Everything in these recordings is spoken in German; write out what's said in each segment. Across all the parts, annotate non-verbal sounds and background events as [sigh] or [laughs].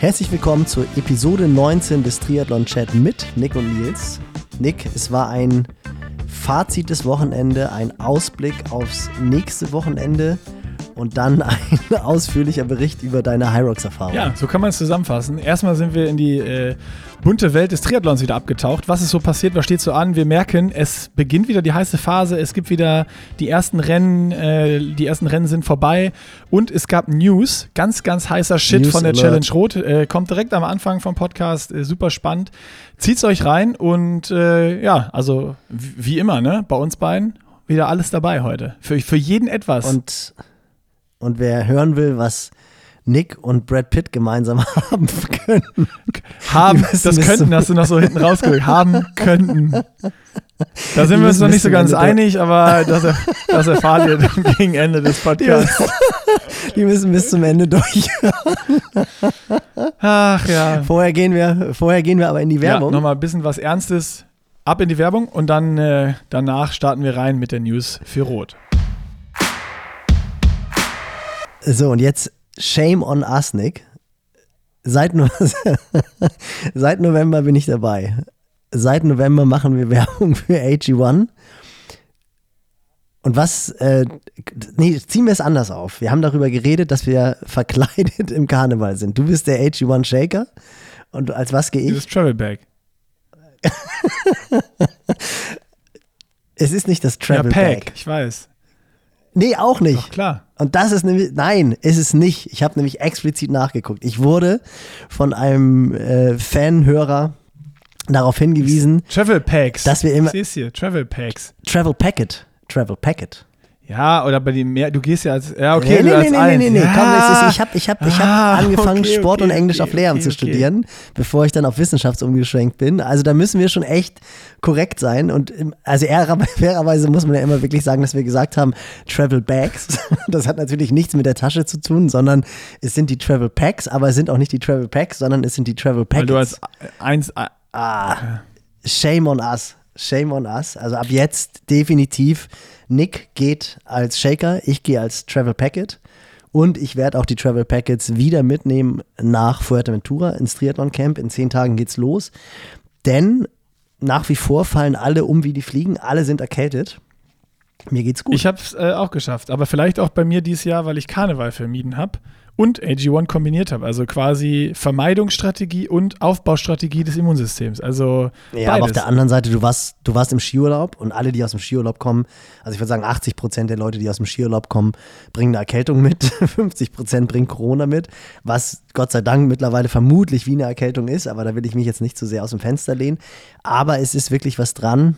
Herzlich willkommen zur Episode 19 des Triathlon Chat mit Nick und Nils. Nick, es war ein Fazit des Wochenende, ein Ausblick aufs nächste Wochenende und dann ein [laughs] ausführlicher Bericht über deine Hyrox-Erfahrung. Ja, so kann man es zusammenfassen. Erstmal sind wir in die äh, bunte Welt des Triathlons wieder abgetaucht. Was ist so passiert? Was steht so an? Wir merken, es beginnt wieder die heiße Phase. Es gibt wieder die ersten Rennen. Äh, die ersten Rennen sind vorbei. Und es gab News. Ganz, ganz heißer Shit News von der Alert. Challenge Rot. Äh, kommt direkt am Anfang vom Podcast. Äh, super spannend. Zieht's euch rein und äh, ja, also wie immer, ne? Bei uns beiden wieder alles dabei heute. Für, für jeden etwas. Und und wer hören will, was Nick und Brad Pitt gemeinsam [laughs] haben können. Haben, das könnten, hast du noch so hinten rausgeholt. Haben könnten. Da sind wir uns noch nicht so ganz einig, aber das, das erfahrt ihr dann gegen Ende des Podcasts. [laughs] Die müssen bis zum Ende durchhören. Ach ja. Vorher gehen wir, vorher gehen wir aber in die Werbung. Ja, nochmal ein bisschen was Ernstes. Ab in die Werbung und dann äh, danach starten wir rein mit der News für Rot. So, und jetzt Shame on us, Nick. Seit, no [laughs] Seit November bin ich dabei. Seit November machen wir Werbung für AG1. Und was, äh, nee, ziehen wir es anders auf. Wir haben darüber geredet, dass wir [laughs] verkleidet im Karneval sind. Du bist der AG1 Shaker und als was gehe ich? Bist Travel Bag. [laughs] es ist nicht das Travel ja, Pack, Bag. Ich weiß. Nee, auch nicht. Doch, klar. Und das ist nämlich, nein, ist es nicht. Ich habe nämlich explizit nachgeguckt. Ich wurde von einem äh, Fanhörer darauf hingewiesen, Travel Packs. dass wir immer. Ich hier, Travel Packs. Travel Packet. Travel Packet. Ja, oder bei den mehr, du gehst ja als, ja, okay, nee, nee, nee, nee, nee, nee, ja. komm, ist, ich habe ich hab, ich hab ah, [laughs] angefangen, okay, Sport okay, und Englisch okay, auf Lehramt zu studieren, bevor ich dann auf Wissenschaft umgeschwenkt bin. Also da müssen wir schon echt korrekt sein und also [laughs] fairerweise muss man ja immer wirklich sagen, dass wir gesagt haben, Travel Bags. [laughs] Das hat natürlich nichts mit der Tasche zu tun, sondern es sind die Travel Packs, aber es sind auch nicht die Travel Packs, sondern es sind die Travel Packets. Weil du als eins, ah, shame on us. Shame on us. Also ab jetzt definitiv Nick geht als Shaker, ich gehe als Travel Packet. Und ich werde auch die Travel Packets wieder mitnehmen nach Fuerteventura ins Triathlon Camp. In zehn Tagen geht's los. Denn nach wie vor fallen alle um wie die Fliegen. Alle sind erkältet. Mir geht's gut. Ich habe es äh, auch geschafft. Aber vielleicht auch bei mir dieses Jahr, weil ich Karneval vermieden habe und AG1 kombiniert habe. Also quasi Vermeidungsstrategie und Aufbaustrategie des Immunsystems. Also ja, beides. aber auf der anderen Seite, du warst, du warst im Skiurlaub und alle, die aus dem Skiurlaub kommen, also ich würde sagen, 80 Prozent der Leute, die aus dem Skiurlaub kommen, bringen eine Erkältung mit, [laughs] 50 Prozent bringen Corona mit, was Gott sei Dank mittlerweile vermutlich wie eine Erkältung ist, aber da will ich mich jetzt nicht zu sehr aus dem Fenster lehnen. Aber es ist wirklich was dran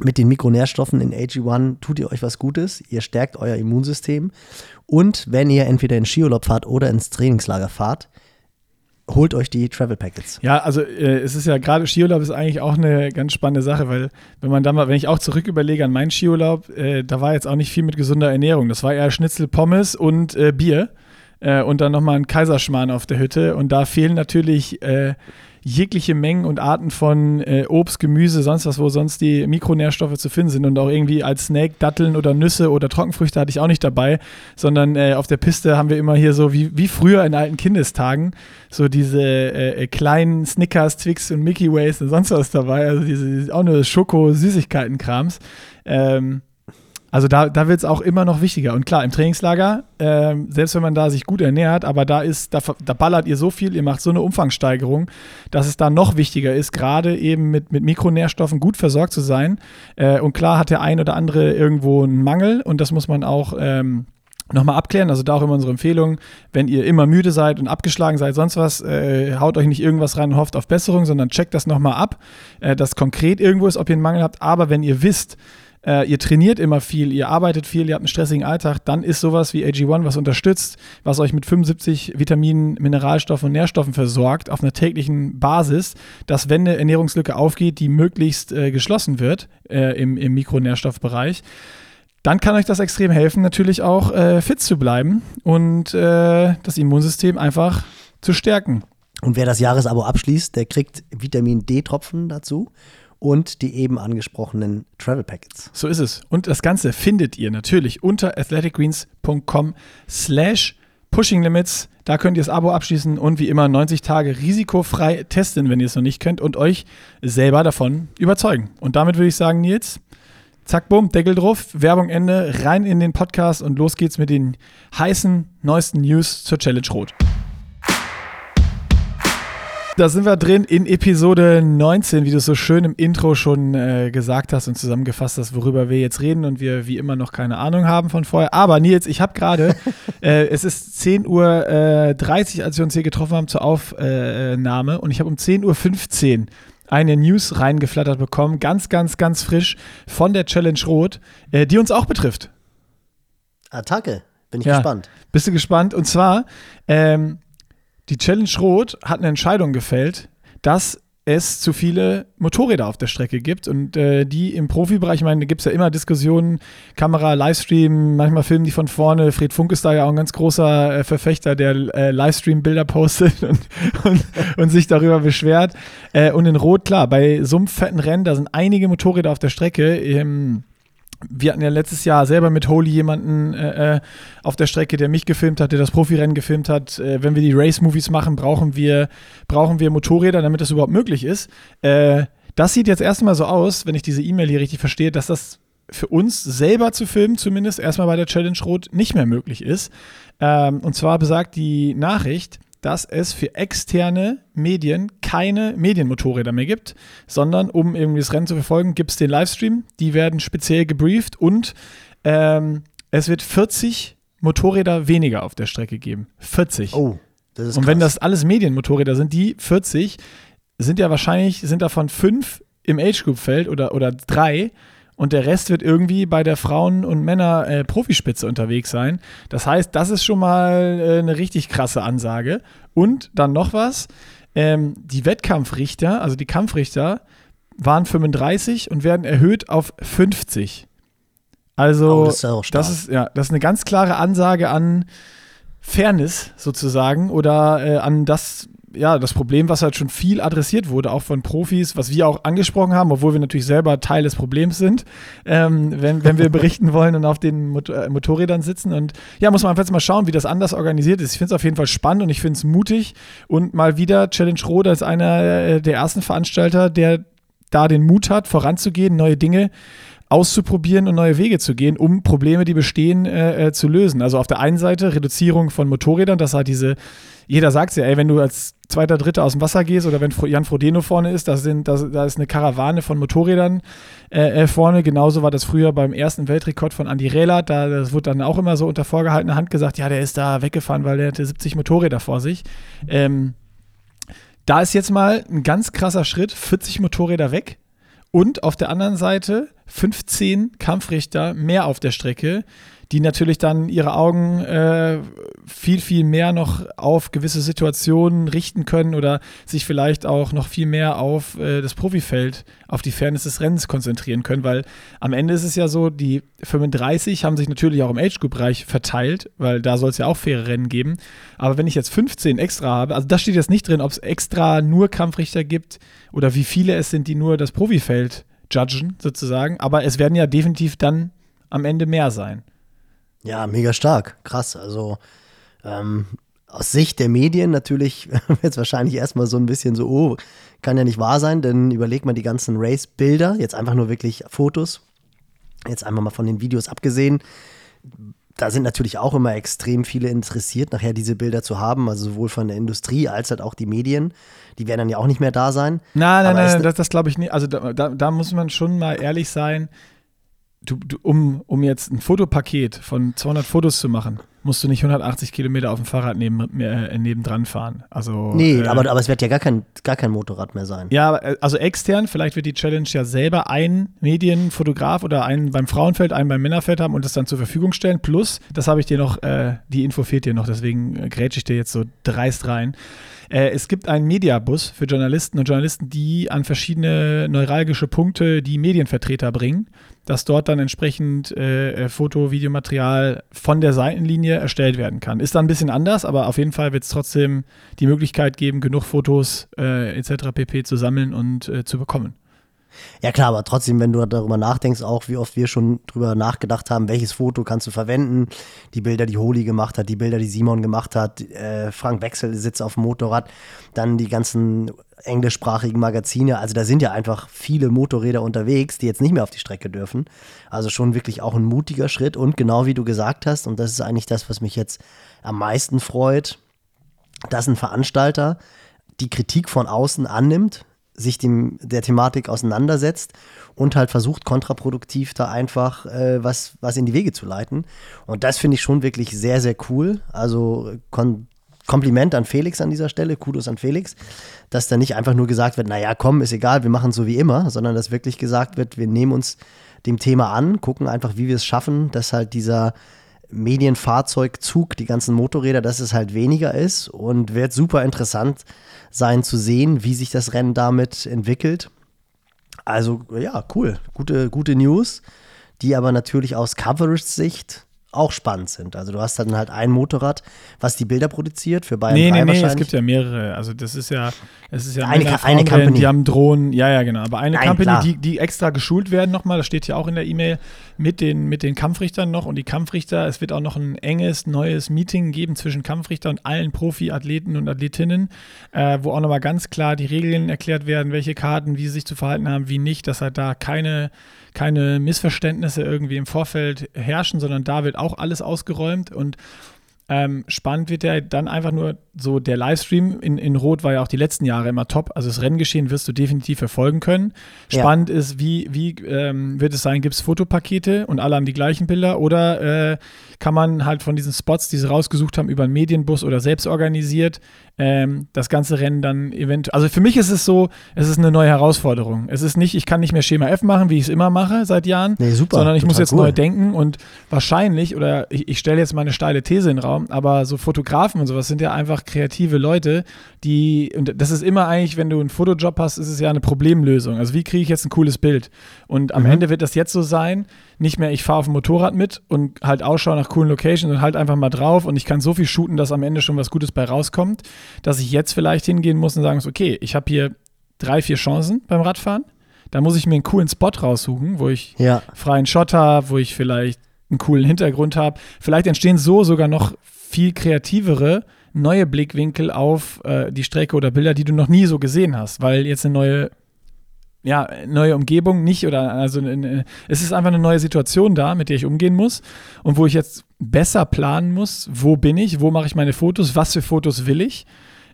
mit den Mikronährstoffen in AG1 tut ihr euch was Gutes, ihr stärkt euer Immunsystem und wenn ihr entweder in Skiurlaub fahrt oder ins Trainingslager fahrt, holt euch die Travel Packets. Ja, also äh, es ist ja gerade Skiurlaub ist eigentlich auch eine ganz spannende Sache, weil wenn man da mal, wenn ich auch zurück überlege an meinen Skiurlaub, äh, da war jetzt auch nicht viel mit gesunder Ernährung. Das war eher Schnitzel, Pommes und äh, Bier äh, und dann nochmal ein Kaiserschmarrn auf der Hütte und da fehlen natürlich äh, jegliche Mengen und Arten von äh, Obst, Gemüse, sonst was, wo sonst die Mikronährstoffe zu finden sind. Und auch irgendwie als Snack Datteln oder Nüsse oder Trockenfrüchte hatte ich auch nicht dabei, sondern äh, auf der Piste haben wir immer hier so wie, wie früher in alten Kindestagen so diese äh, äh kleinen Snickers, Twix und Mickey Ways und sonst was dabei. Also diese auch nur Schoko-Süßigkeiten-Krams. Ähm, also da, da wird es auch immer noch wichtiger. Und klar, im Trainingslager, äh, selbst wenn man da sich gut ernährt, aber da ist, da, da ballert ihr so viel, ihr macht so eine Umfangssteigerung, dass es da noch wichtiger ist, gerade eben mit, mit Mikronährstoffen gut versorgt zu sein. Äh, und klar hat der ein oder andere irgendwo einen Mangel und das muss man auch ähm, nochmal abklären. Also da auch immer unsere Empfehlung, wenn ihr immer müde seid und abgeschlagen seid, sonst was, äh, haut euch nicht irgendwas rein und hofft auf Besserung, sondern checkt das nochmal ab, äh, dass konkret irgendwo ist, ob ihr einen Mangel habt. Aber wenn ihr wisst, äh, ihr trainiert immer viel, ihr arbeitet viel, ihr habt einen stressigen Alltag, dann ist sowas wie AG1, was unterstützt, was euch mit 75 Vitaminen, Mineralstoffen und Nährstoffen versorgt auf einer täglichen Basis, dass wenn eine Ernährungslücke aufgeht, die möglichst äh, geschlossen wird äh, im, im Mikronährstoffbereich, dann kann euch das extrem helfen, natürlich auch äh, fit zu bleiben und äh, das Immunsystem einfach zu stärken. Und wer das Jahresabo abschließt, der kriegt Vitamin D-Tropfen dazu und die eben angesprochenen Travel Packets. So ist es. Und das Ganze findet ihr natürlich unter athleticgreens.com slash Pushing Limits. Da könnt ihr das Abo abschließen und wie immer 90 Tage risikofrei testen, wenn ihr es noch nicht könnt und euch selber davon überzeugen. Und damit würde ich sagen, Nils, zack, bumm, Deckel drauf, Werbung Ende, rein in den Podcast und los geht's mit den heißen, neuesten News zur Challenge Rot. Da sind wir drin in Episode 19, wie du es so schön im Intro schon äh, gesagt hast und zusammengefasst hast, worüber wir jetzt reden und wir wie immer noch keine Ahnung haben von vorher. Aber Nils, ich habe gerade, [laughs] äh, es ist 10.30 Uhr, äh, als wir uns hier getroffen haben zur Aufnahme und ich habe um 10.15 Uhr eine News reingeflattert bekommen, ganz, ganz, ganz frisch von der Challenge Rot, äh, die uns auch betrifft. Attacke, bin ich ja. gespannt. Bist du gespannt? Und zwar, ähm, die Challenge Rot hat eine Entscheidung gefällt, dass es zu viele Motorräder auf der Strecke gibt und äh, die im Profibereich, ich meine, da gibt es ja immer Diskussionen, Kamera, Livestream, manchmal filmen die von vorne. Fred Funk ist da ja auch ein ganz großer äh, Verfechter, der äh, Livestream-Bilder postet und, [laughs] und, und, sich darüber beschwert. Äh, und in Rot, klar, bei so einem fetten Rennen, da sind einige Motorräder auf der Strecke. Ähm, wir hatten ja letztes Jahr selber mit Holy jemanden äh, äh, auf der Strecke, der mich gefilmt hat, der das Profirennen gefilmt hat. Äh, wenn wir die Race-Movies machen, brauchen wir, brauchen wir Motorräder, damit das überhaupt möglich ist. Äh, das sieht jetzt erstmal so aus, wenn ich diese E-Mail hier richtig verstehe, dass das für uns selber zu filmen, zumindest erstmal bei der Challenge Rot, nicht mehr möglich ist. Ähm, und zwar besagt die Nachricht, dass es für externe Medien keine Medienmotorräder mehr gibt, sondern um irgendwie das Rennen zu verfolgen, gibt es den Livestream. Die werden speziell gebrieft und ähm, es wird 40 Motorräder weniger auf der Strecke geben. 40. Oh, das ist Und wenn das alles Medienmotorräder sind, die 40 sind ja wahrscheinlich, sind davon fünf im Age-Group-Feld oder, oder drei und der Rest wird irgendwie bei der Frauen- und Männer-Profispitze äh, unterwegs sein. Das heißt, das ist schon mal äh, eine richtig krasse Ansage. Und dann noch was: ähm, Die Wettkampfrichter, also die Kampfrichter, waren 35 und werden erhöht auf 50. Also, oh, das, ist das, ist, ja, das ist eine ganz klare Ansage an Fairness sozusagen oder äh, an das, ja, das Problem, was halt schon viel adressiert wurde, auch von Profis, was wir auch angesprochen haben, obwohl wir natürlich selber Teil des Problems sind, ähm, wenn, wenn wir [laughs] berichten wollen und auf den Mot äh, Motorrädern sitzen. Und ja, muss man einfach jetzt mal schauen, wie das anders organisiert ist. Ich finde es auf jeden Fall spannend und ich finde es mutig. Und mal wieder Challenge Rot als einer äh, der ersten Veranstalter, der da den Mut hat, voranzugehen, neue Dinge auszuprobieren und neue Wege zu gehen, um Probleme, die bestehen, äh, äh, zu lösen. Also auf der einen Seite Reduzierung von Motorrädern, das hat diese, jeder sagt es ja, ey, wenn du als zweiter, dritter aus dem Wasser gehst oder wenn Jan Frodeno vorne ist, da, sind, da, da ist eine Karawane von Motorrädern äh, äh, vorne. Genauso war das früher beim ersten Weltrekord von Andy Rehler. Da, das wurde dann auch immer so unter vorgehaltener Hand gesagt, ja, der ist da weggefahren, weil der hatte 70 Motorräder vor sich. Ähm, da ist jetzt mal ein ganz krasser Schritt, 40 Motorräder weg. Und auf der anderen Seite 15 Kampfrichter mehr auf der Strecke, die natürlich dann ihre Augen äh, viel, viel mehr noch auf gewisse Situationen richten können oder sich vielleicht auch noch viel mehr auf äh, das Profifeld, auf die Fairness des Rennens konzentrieren können, weil am Ende ist es ja so, die 35 haben sich natürlich auch im Age-Group-Bereich verteilt, weil da soll es ja auch faire Rennen geben. Aber wenn ich jetzt 15 extra habe, also da steht jetzt nicht drin, ob es extra nur Kampfrichter gibt oder wie viele es sind, die nur das Profifeld judgen, sozusagen. Aber es werden ja definitiv dann am Ende mehr sein. Ja, mega stark. Krass. Also ähm, aus Sicht der Medien natürlich [laughs] es wahrscheinlich erstmal so ein bisschen so, oh, kann ja nicht wahr sein, denn überlegt man die ganzen Race-Bilder, jetzt einfach nur wirklich Fotos, jetzt einfach mal von den Videos abgesehen. Da sind natürlich auch immer extrem viele interessiert, nachher diese Bilder zu haben, also sowohl von der Industrie als halt auch die Medien. Die werden dann ja auch nicht mehr da sein. Nein, nein, nein, das, das glaube ich nicht. Also da, da, da muss man schon mal ehrlich sein du, du, um, um jetzt ein Fotopaket von 200 Fotos zu machen, musst du nicht 180 Kilometer auf dem Fahrrad neben, äh, nebendran fahren. Also, nee, äh, aber, aber es wird ja gar kein, gar kein Motorrad mehr sein. Ja, äh, also extern, vielleicht wird die Challenge ja selber einen Medienfotograf oder einen beim Frauenfeld, einen beim Männerfeld haben und das dann zur Verfügung stellen. Plus, das habe ich dir noch, äh, die Info fehlt dir noch, deswegen äh, grätsche ich dir jetzt so dreist rein. Äh, es gibt einen Mediabus für Journalisten und Journalisten, die an verschiedene neuralgische Punkte die Medienvertreter bringen dass dort dann entsprechend äh, äh, Foto, Videomaterial von der Seitenlinie erstellt werden kann. Ist dann ein bisschen anders, aber auf jeden Fall wird es trotzdem die Möglichkeit geben, genug Fotos äh, etc. pp. zu sammeln und äh, zu bekommen. Ja klar, aber trotzdem, wenn du darüber nachdenkst, auch wie oft wir schon drüber nachgedacht haben, welches Foto kannst du verwenden, die Bilder, die Holi gemacht hat, die Bilder, die Simon gemacht hat, äh, Frank Wechsel sitzt auf dem Motorrad, dann die ganzen englischsprachigen Magazine, also da sind ja einfach viele Motorräder unterwegs, die jetzt nicht mehr auf die Strecke dürfen. Also schon wirklich auch ein mutiger Schritt und genau wie du gesagt hast, und das ist eigentlich das, was mich jetzt am meisten freut, dass ein Veranstalter die Kritik von außen annimmt, sich dem, der Thematik auseinandersetzt und halt versucht, kontraproduktiv da einfach äh, was, was in die Wege zu leiten. Und das finde ich schon wirklich sehr, sehr cool. Also kon Kompliment an Felix an dieser Stelle, Kudos an Felix, dass da nicht einfach nur gesagt wird, naja, komm, ist egal, wir machen es so wie immer, sondern dass wirklich gesagt wird, wir nehmen uns dem Thema an, gucken einfach, wie wir es schaffen, dass halt dieser Medienfahrzeugzug, die ganzen Motorräder, dass es halt weniger ist und wird super interessant sein zu sehen, wie sich das Rennen damit entwickelt. Also ja, cool, gute, gute News, die aber natürlich aus Coverage-Sicht auch spannend sind. Also du hast dann halt ein Motorrad, was die Bilder produziert für Bayern nee, 3 nee, nee, es gibt ja mehrere. Also das ist ja, es ist ja Eine Männer, eine Company. die haben Drohnen, ja, ja, genau. Aber eine Nein, Company, klar. die, die extra geschult werden nochmal, das steht ja auch in der E-Mail, mit den, mit den Kampfrichtern noch und die Kampfrichter, es wird auch noch ein enges, neues Meeting geben zwischen Kampfrichter und allen Profi-Athleten und Athletinnen, äh, wo auch nochmal ganz klar die Regeln erklärt werden, welche Karten, wie sie sich zu verhalten haben, wie nicht, dass halt da keine keine Missverständnisse irgendwie im Vorfeld herrschen, sondern da wird auch alles ausgeräumt und ähm, spannend wird ja dann einfach nur so der Livestream in, in Rot war ja auch die letzten Jahre immer top. Also das Renngeschehen wirst du definitiv verfolgen können. Ja. Spannend ist, wie, wie ähm, wird es sein, gibt es Fotopakete und alle haben die gleichen Bilder oder äh, kann man halt von diesen Spots, die sie rausgesucht haben, über einen Medienbus oder selbst organisiert, ähm, das ganze Rennen dann eventuell. Also für mich ist es so, es ist eine neue Herausforderung. Es ist nicht, ich kann nicht mehr Schema F machen, wie ich es immer mache seit Jahren, Nee, super, sondern ich muss jetzt cool. neu denken und wahrscheinlich, oder ich, ich stelle jetzt mal eine steile These in den Raum, aber so Fotografen und sowas sind ja einfach kreative Leute, die, und das ist immer eigentlich, wenn du einen Fotojob hast, ist es ja eine Problemlösung. Also wie kriege ich jetzt ein cooles Bild? Und am Mhm. Ende wird das jetzt so sein, nicht mehr ich fahre auf dem Motorrad mit und halt Ausschau nach coolen Locations und halt einfach mal drauf und ich kann so viel shooten, dass am Ende schon was Gutes bei rauskommt, dass ich jetzt vielleicht hingehen muss und sagen muss, okay, ich habe hier drei, vier Chancen beim Radfahren, da muss ich mir einen coolen Spot raussuchen, wo ich Ja, freien Shot habe, wo ich vielleicht einen coolen Hintergrund habe. Vielleicht entstehen so sogar noch viel kreativere neue Blickwinkel auf äh, die Strecke oder Bilder, die du noch nie so gesehen hast, weil jetzt eine neue ja, neue Umgebung nicht oder also es ist einfach eine neue Situation da, mit der ich umgehen muss und wo ich jetzt besser planen muss, wo bin ich, wo mache ich meine Fotos, was für Fotos will ich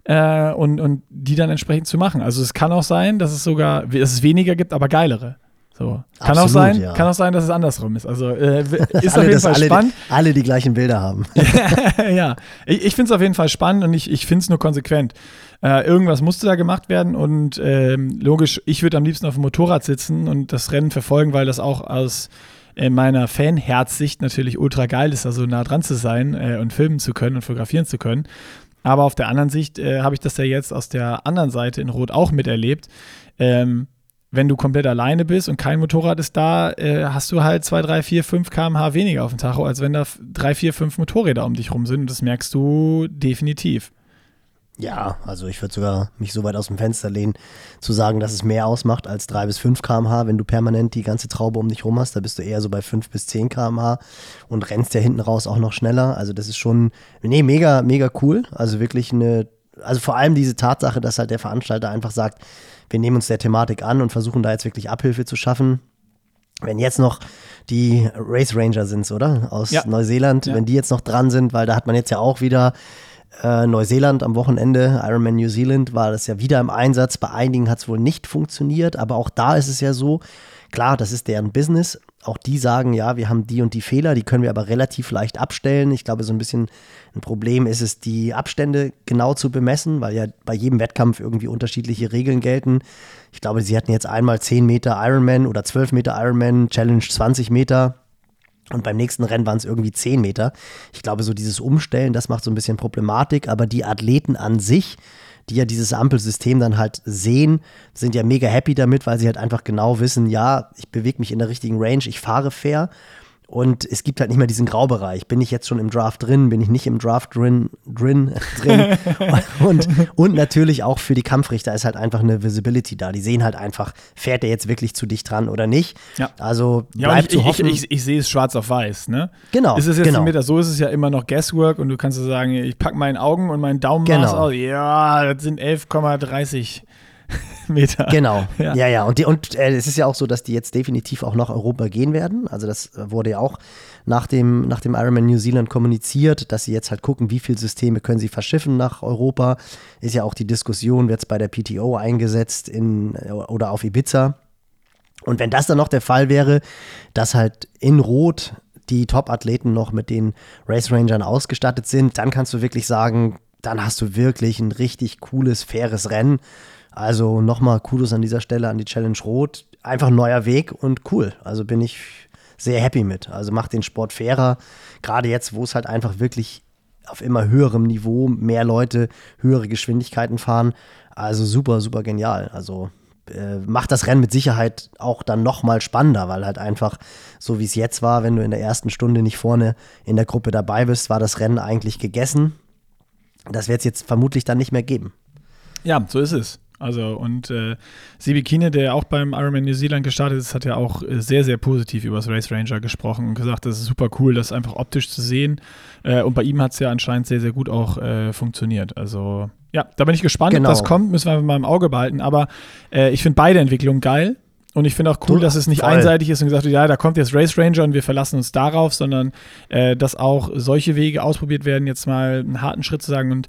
äh, und, und die dann entsprechend zu machen. Also es kann auch sein, dass es sogar, dass es weniger gibt, aber geilere. So. Kann auch Absolut, sein, ja. kann auch sein, dass es andersrum ist. Also äh, [laughs] ist auf alle, jeden dass Fall alle, spannend. alle die gleichen Bilder haben. [laughs] ja, ich, ich finde es auf jeden Fall spannend und ich, ich finde es nur konsequent. Äh, irgendwas musste da gemacht werden und ähm, logisch, ich würde am liebsten auf dem Motorrad sitzen und das Rennen verfolgen, weil das auch aus äh, meiner Fan-Herzsicht natürlich ultra geil ist, da so nah dran zu sein äh, und filmen zu können und fotografieren zu können. Aber auf der anderen Sicht äh, habe ich das ja jetzt aus der anderen Seite in Rot auch miterlebt. Ähm, wenn du komplett alleine bist und kein Motorrad ist da, äh, hast du halt 2, 3, 4, 5 km/h weniger auf dem Tacho, als wenn da 3, 4, 5 Motorräder um dich rum sind. Und das merkst du definitiv. Ja, also ich würde sogar mich so weit aus dem Fenster lehnen, zu sagen, dass es mehr ausmacht als 3 bis 5 km/h, wenn du permanent die ganze Traube um dich rum hast. Da bist du eher so bei 5 bis 10 km/h und rennst ja hinten raus auch noch schneller. Also das ist schon, nee, mega, mega cool. Also wirklich eine, also vor allem diese Tatsache, dass halt der Veranstalter einfach sagt, wir nehmen uns der Thematik an und versuchen da jetzt wirklich Abhilfe zu schaffen. Wenn jetzt noch die Race Ranger sind, oder? Aus Ja. Neuseeland, Ja. wenn die jetzt noch dran sind, weil da hat man jetzt ja auch wieder äh, Neuseeland am Wochenende, Ironman New Zealand, war das ja wieder im Einsatz. Bei einigen hat es wohl nicht funktioniert, aber auch da ist es ja so, klar, das ist deren Business. Auch die sagen, ja, wir haben die und die Fehler, die können wir aber relativ leicht abstellen. Ich glaube, so ein bisschen ein Problem ist es, die Abstände genau zu bemessen, weil ja bei jedem Wettkampf irgendwie unterschiedliche Regeln gelten. Ich glaube, sie hatten jetzt einmal 10 Meter Ironman oder 12 Meter Ironman, Challenge 20 Meter. Und beim nächsten Rennen waren es irgendwie 10 Meter. Ich glaube, so dieses Umstellen, das macht so ein bisschen Problematik, aber die Athleten an sich, die ja dieses Ampelsystem dann halt sehen, sind ja mega happy damit, weil sie halt einfach genau wissen, ja, ich bewege mich in der richtigen Range, ich fahre fair. Und es gibt halt nicht mehr diesen Graubereich. Bin ich jetzt schon im Draft drin? Bin ich nicht im Draft drin? drin, drin? [laughs] und, und natürlich auch für die Kampfrichter ist halt einfach eine Visibility da. Die sehen halt einfach, fährt der jetzt wirklich zu dicht dran oder nicht. Ja. Also Ja, bleibt und ich, zu hoffen. ich, ich, ich sehe es schwarz auf weiß, ne? Genau, Ist es jetzt genau. mit, so ist es ja immer noch Guesswork und du kannst so sagen, ich packe meinen Augen und meinen Daumen Genau. aus. Ja, das sind 11,30 [laughs] Meter. Genau, Ja. ja, ja. Und, die, und äh, es ist ja auch so, dass die jetzt definitiv auch nach Europa gehen werden. Also das äh, wurde ja auch nach dem, nach dem Ironman New Zealand kommuniziert, dass sie jetzt halt gucken, wie viele Systeme können sie verschiffen nach Europa. Ist ja auch die Diskussion, wird es bei der PTO eingesetzt in, äh, oder auf Ibiza. Und wenn das dann noch der Fall wäre, dass halt in Rot die Top-Athleten noch mit den Race Rangern ausgestattet sind, dann kannst du wirklich sagen, dann hast du wirklich ein richtig cooles, faires Rennen. Also nochmal Kudos an dieser Stelle an die Challenge Rot. Einfach ein neuer Weg und cool. Also bin ich sehr happy mit. Also macht den Sport fairer. Gerade jetzt, wo es halt einfach wirklich auf immer höherem Niveau mehr Leute höhere Geschwindigkeiten fahren. Also super, super genial. Also äh, macht das Rennen mit Sicherheit auch dann noch mal spannender, weil halt einfach so wie es jetzt war, wenn du in der ersten Stunde nicht vorne in der Gruppe dabei bist, war das Rennen eigentlich gegessen. Das wird es jetzt vermutlich dann nicht mehr geben. Ja, so ist es. Also und äh, Sibi Kine, der auch beim Ironman New Zealand gestartet ist, hat ja auch äh, sehr, sehr positiv über das Race Ranger gesprochen und gesagt, das ist super cool, das einfach optisch zu sehen. Äh, und bei ihm hat es ja anscheinend sehr, sehr gut auch äh, funktioniert. Also ja, da bin ich gespannt, Genau. ob das kommt, müssen wir einfach mal im Auge behalten. Aber äh, ich finde beide Entwicklungen geil. Und ich finde auch cool, Du- dass es nicht voll. einseitig ist und gesagt wird, ja, da kommt jetzt Race Ranger und wir verlassen uns darauf, sondern äh, dass auch solche Wege ausprobiert werden, jetzt mal einen harten Schritt zu sagen und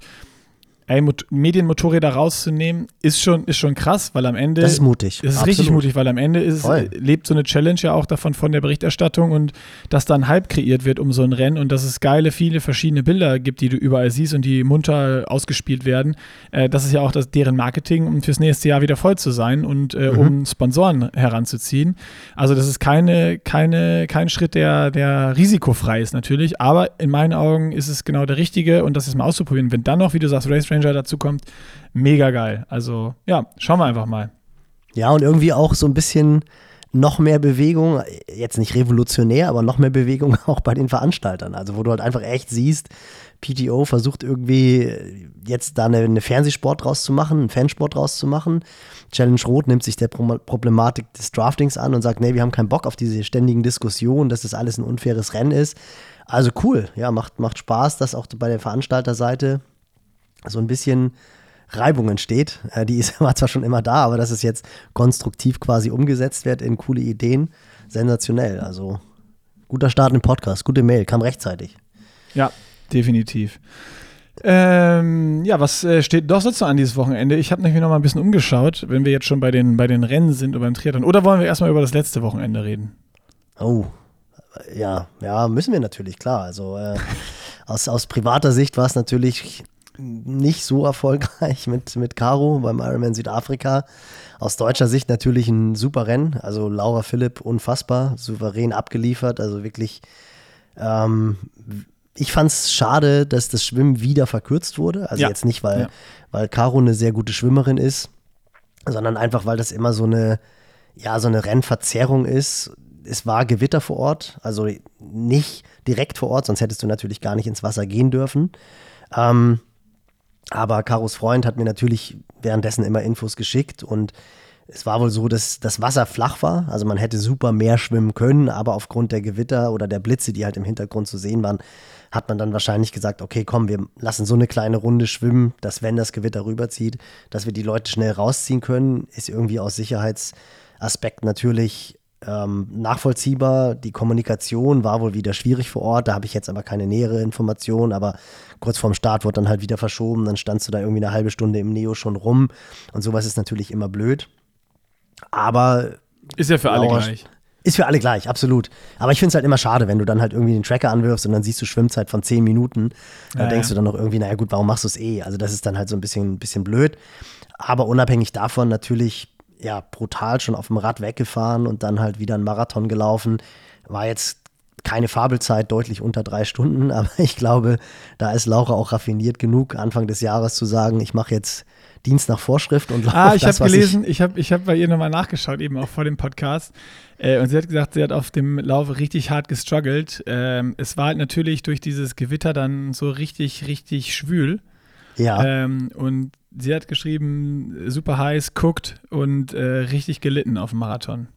ey, Mot Medienmotorräder rauszunehmen, ist schon, ist schon krass, weil am Ende. Das ist mutig. Das ist Absolut. richtig mutig, weil am Ende ist, Voll. lebt so eine Challenge ja auch davon von der Berichterstattung und dass da ein Hype kreiert wird um so ein Rennen und dass es geile, viele verschiedene Bilder gibt, die du überall siehst und die munter ausgespielt werden. Äh, das ist ja auch das, deren Marketing, um fürs nächste Jahr wieder voll zu sein und äh, Mhm. um Sponsoren heranzuziehen. Also das ist keine, keine, kein Schritt, der, der risikofrei ist natürlich, aber in meinen Augen ist es genau der richtige und das ist mal auszuprobieren. Wenn dann noch, wie du sagst, Race Ranger dazu kommt, mega geil. Also ja, schauen wir einfach mal. Ja, und irgendwie auch so ein bisschen noch mehr Bewegung, jetzt nicht revolutionär, aber noch mehr Bewegung [laughs] auch bei den Veranstaltern. Also wo du halt einfach echt siehst, PTO versucht irgendwie jetzt da eine, eine Fernsehsport draus zu machen, einen Fansport draus zu machen. Challenge Rot nimmt sich der Pro Problematik des Draftings an und sagt, nee, wir haben keinen Bock auf diese ständigen Diskussionen, dass das alles ein unfaires Rennen ist. Also cool, ja, macht, macht Spaß, dass auch bei der Veranstalterseite so ein bisschen Reibung entsteht. Äh, die [laughs] ist, war zwar schon immer da, aber dass es jetzt konstruktiv quasi umgesetzt wird in coole Ideen, sensationell. Also guter Start im Podcast, gute Mail, kam rechtzeitig. Ja, definitiv. Ähm, ja, was äh, steht doch sonst noch an dieses Wochenende? Ich habe nämlich noch mal ein bisschen umgeschaut, wenn wir jetzt schon bei den, bei den Rennen sind und beim Triathlon. Oder wollen wir erstmal über das letzte Wochenende reden? Oh, ja, ja, müssen wir natürlich, klar. Also äh, [laughs] aus, aus privater Sicht war es natürlich nicht so erfolgreich mit, mit Caro beim Ironman Südafrika. Aus deutscher Sicht natürlich ein super Rennen. Also Laura Philipp unfassbar, souverän abgeliefert. Also wirklich, ähm, ich fand es schade, dass das Schwimmen wieder verkürzt wurde. Also Ja. jetzt nicht, weil, Ja. weil Caro eine sehr gute Schwimmerin ist, sondern einfach, weil das immer so eine, ja, so eine Rennverzerrung ist. Es war Gewitter vor Ort, also nicht direkt vor Ort, sonst hättest du natürlich gar nicht ins Wasser gehen dürfen. Ähm, aber Karos Freund hat mir natürlich währenddessen immer Infos geschickt und es war wohl so, dass das Wasser flach war. Also man hätte super mehr schwimmen können, aber aufgrund der Gewitter oder der Blitze, die halt im Hintergrund zu sehen waren, hat man dann wahrscheinlich gesagt, okay, komm, wir lassen so eine kleine Runde schwimmen, dass wenn das Gewitter rüberzieht, dass wir die Leute schnell rausziehen können, ist irgendwie aus Sicherheitsaspekt natürlich ähm, nachvollziehbar. Die Kommunikation war wohl wieder schwierig vor Ort. Da habe ich jetzt aber keine nähere Information. Aber kurz vorm Start wurde dann halt wieder verschoben. Dann standst du da irgendwie eine halbe Stunde im Neo schon rum. Und sowas ist natürlich immer blöd. Aber Ist ja für alle Laura- gleich. ist für alle gleich, absolut. Aber ich finde es halt immer schade, wenn du dann halt irgendwie den Tracker anwirfst und dann siehst du Schwimmzeit von 10 Minuten. Dann Ja, denkst ja. du dann noch irgendwie, naja gut, warum machst du es eh? Also das ist dann halt so ein bisschen, ein bisschen blöd. Aber unabhängig davon natürlich, ja, brutal schon auf dem Rad weggefahren und dann halt wieder einen Marathon gelaufen. War jetzt keine Fabelzeit, deutlich unter drei Stunden, [laughs] aber ich glaube, da ist Laura auch raffiniert genug, Anfang des Jahres zu sagen, ich mache jetzt Dienst nach Vorschrift und laufe Ah, ich habe gelesen, ich, ich habe ich hab bei ihr nochmal nachgeschaut, eben auch vor dem Podcast. Äh, und sie hat gesagt, sie hat auf dem Lauf richtig hart gestruggelt. Ähm, es war halt natürlich durch dieses Gewitter dann so richtig, richtig schwül. Ja. Ähm, und sie hat geschrieben, super heiß, guckt und äh, richtig gelitten auf dem Marathon.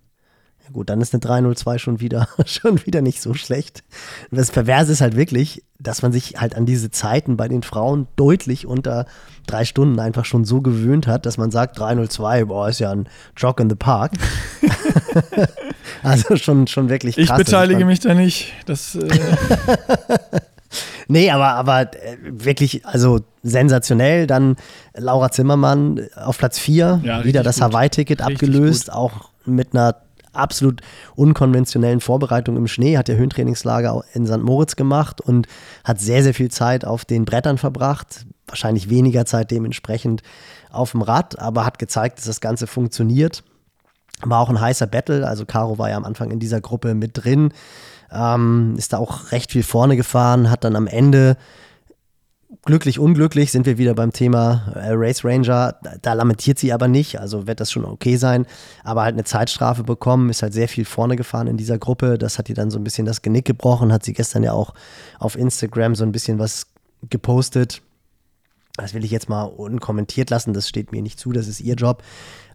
Ja gut, dann ist eine 302 schon wieder, [laughs] schon wieder nicht so schlecht. Das Perverse ist halt wirklich, dass man sich halt an diese Zeiten bei den Frauen deutlich unter drei Stunden einfach schon so gewöhnt hat, dass man sagt, 302, boah, ist ja ein Jog in the Park. [laughs] also schon, schon wirklich krass. Ich beteilige mich da nicht. Das, äh [laughs] nee, aber, aber äh, wirklich, also sensationell. Dann Laura Zimmermann auf Platz 4, ja, wieder das Hawaii-Ticket abgelöst, gut. auch mit einer absolut unkonventionellen Vorbereitung im Schnee, hat ja Höhentrainingslager in St. Moritz gemacht und hat sehr, sehr viel Zeit auf den Brettern verbracht. Wahrscheinlich weniger Zeit dementsprechend auf dem Rad, aber hat gezeigt, dass das Ganze funktioniert. War auch ein heißer Battle, also Caro war ja am Anfang in dieser Gruppe mit drin, ähm, ist da auch recht viel vorne gefahren, hat dann am Ende glücklich, unglücklich sind wir wieder beim Thema äh, Race Ranger. Da, da, lamentiert sie aber nicht, also wird das schon okay sein. Aber halt eine Zeitstrafe bekommen, ist halt sehr viel vorne gefahren in dieser Gruppe. Das hat ihr dann so ein bisschen das Genick gebrochen. Hat sie gestern ja auch auf Instagram so ein bisschen was gepostet. Das will ich jetzt mal unkommentiert lassen, das steht mir nicht zu, das ist ihr Job.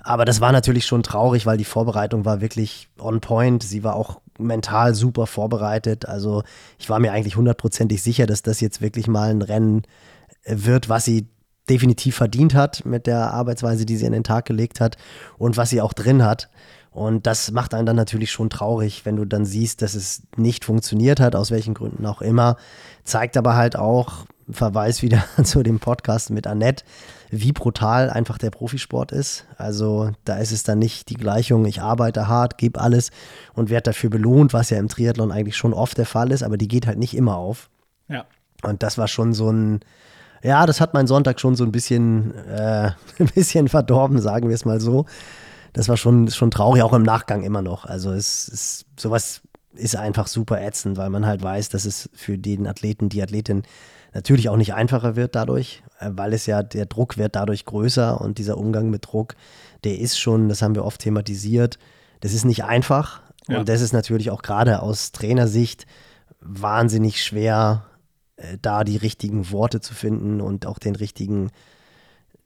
Aber das war natürlich schon traurig, weil die Vorbereitung war wirklich on point. Sie war auch mental super vorbereitet. Also ich war mir eigentlich hundertprozentig sicher, dass das jetzt wirklich mal ein Rennen wird, was sie definitiv verdient hat mit der Arbeitsweise, die sie an den Tag gelegt hat und was sie auch drin hat. Und das macht einen dann natürlich schon traurig, wenn du dann siehst, dass es nicht funktioniert hat, aus welchen Gründen auch immer. Zeigt aber halt auch, Verweis wieder [laughs] zu dem Podcast mit Annette, wie brutal einfach der Profisport ist. Also da ist es dann nicht die Gleichung, ich arbeite hart, gebe alles und werde dafür belohnt, was ja im Triathlon eigentlich schon oft der Fall ist, aber die geht halt nicht immer auf. Ja. Und das war schon so ein, ja, das hat mein Sonntag schon so ein bisschen, äh, [laughs] ein bisschen verdorben, sagen wir es mal so. Das war schon, schon traurig, auch im Nachgang immer noch. Also es ist sowas ist einfach super ätzend, weil man halt weiß, dass es für den Athleten, die Athletin natürlich auch nicht einfacher wird dadurch, äh, weil es ja, der Druck wird dadurch größer und dieser Umgang mit Druck, der ist schon, das haben wir oft thematisiert, das ist nicht einfach ja. und das ist natürlich auch gerade aus Trainersicht wahnsinnig schwer, äh, da die richtigen Worte zu finden und auch den richtigen,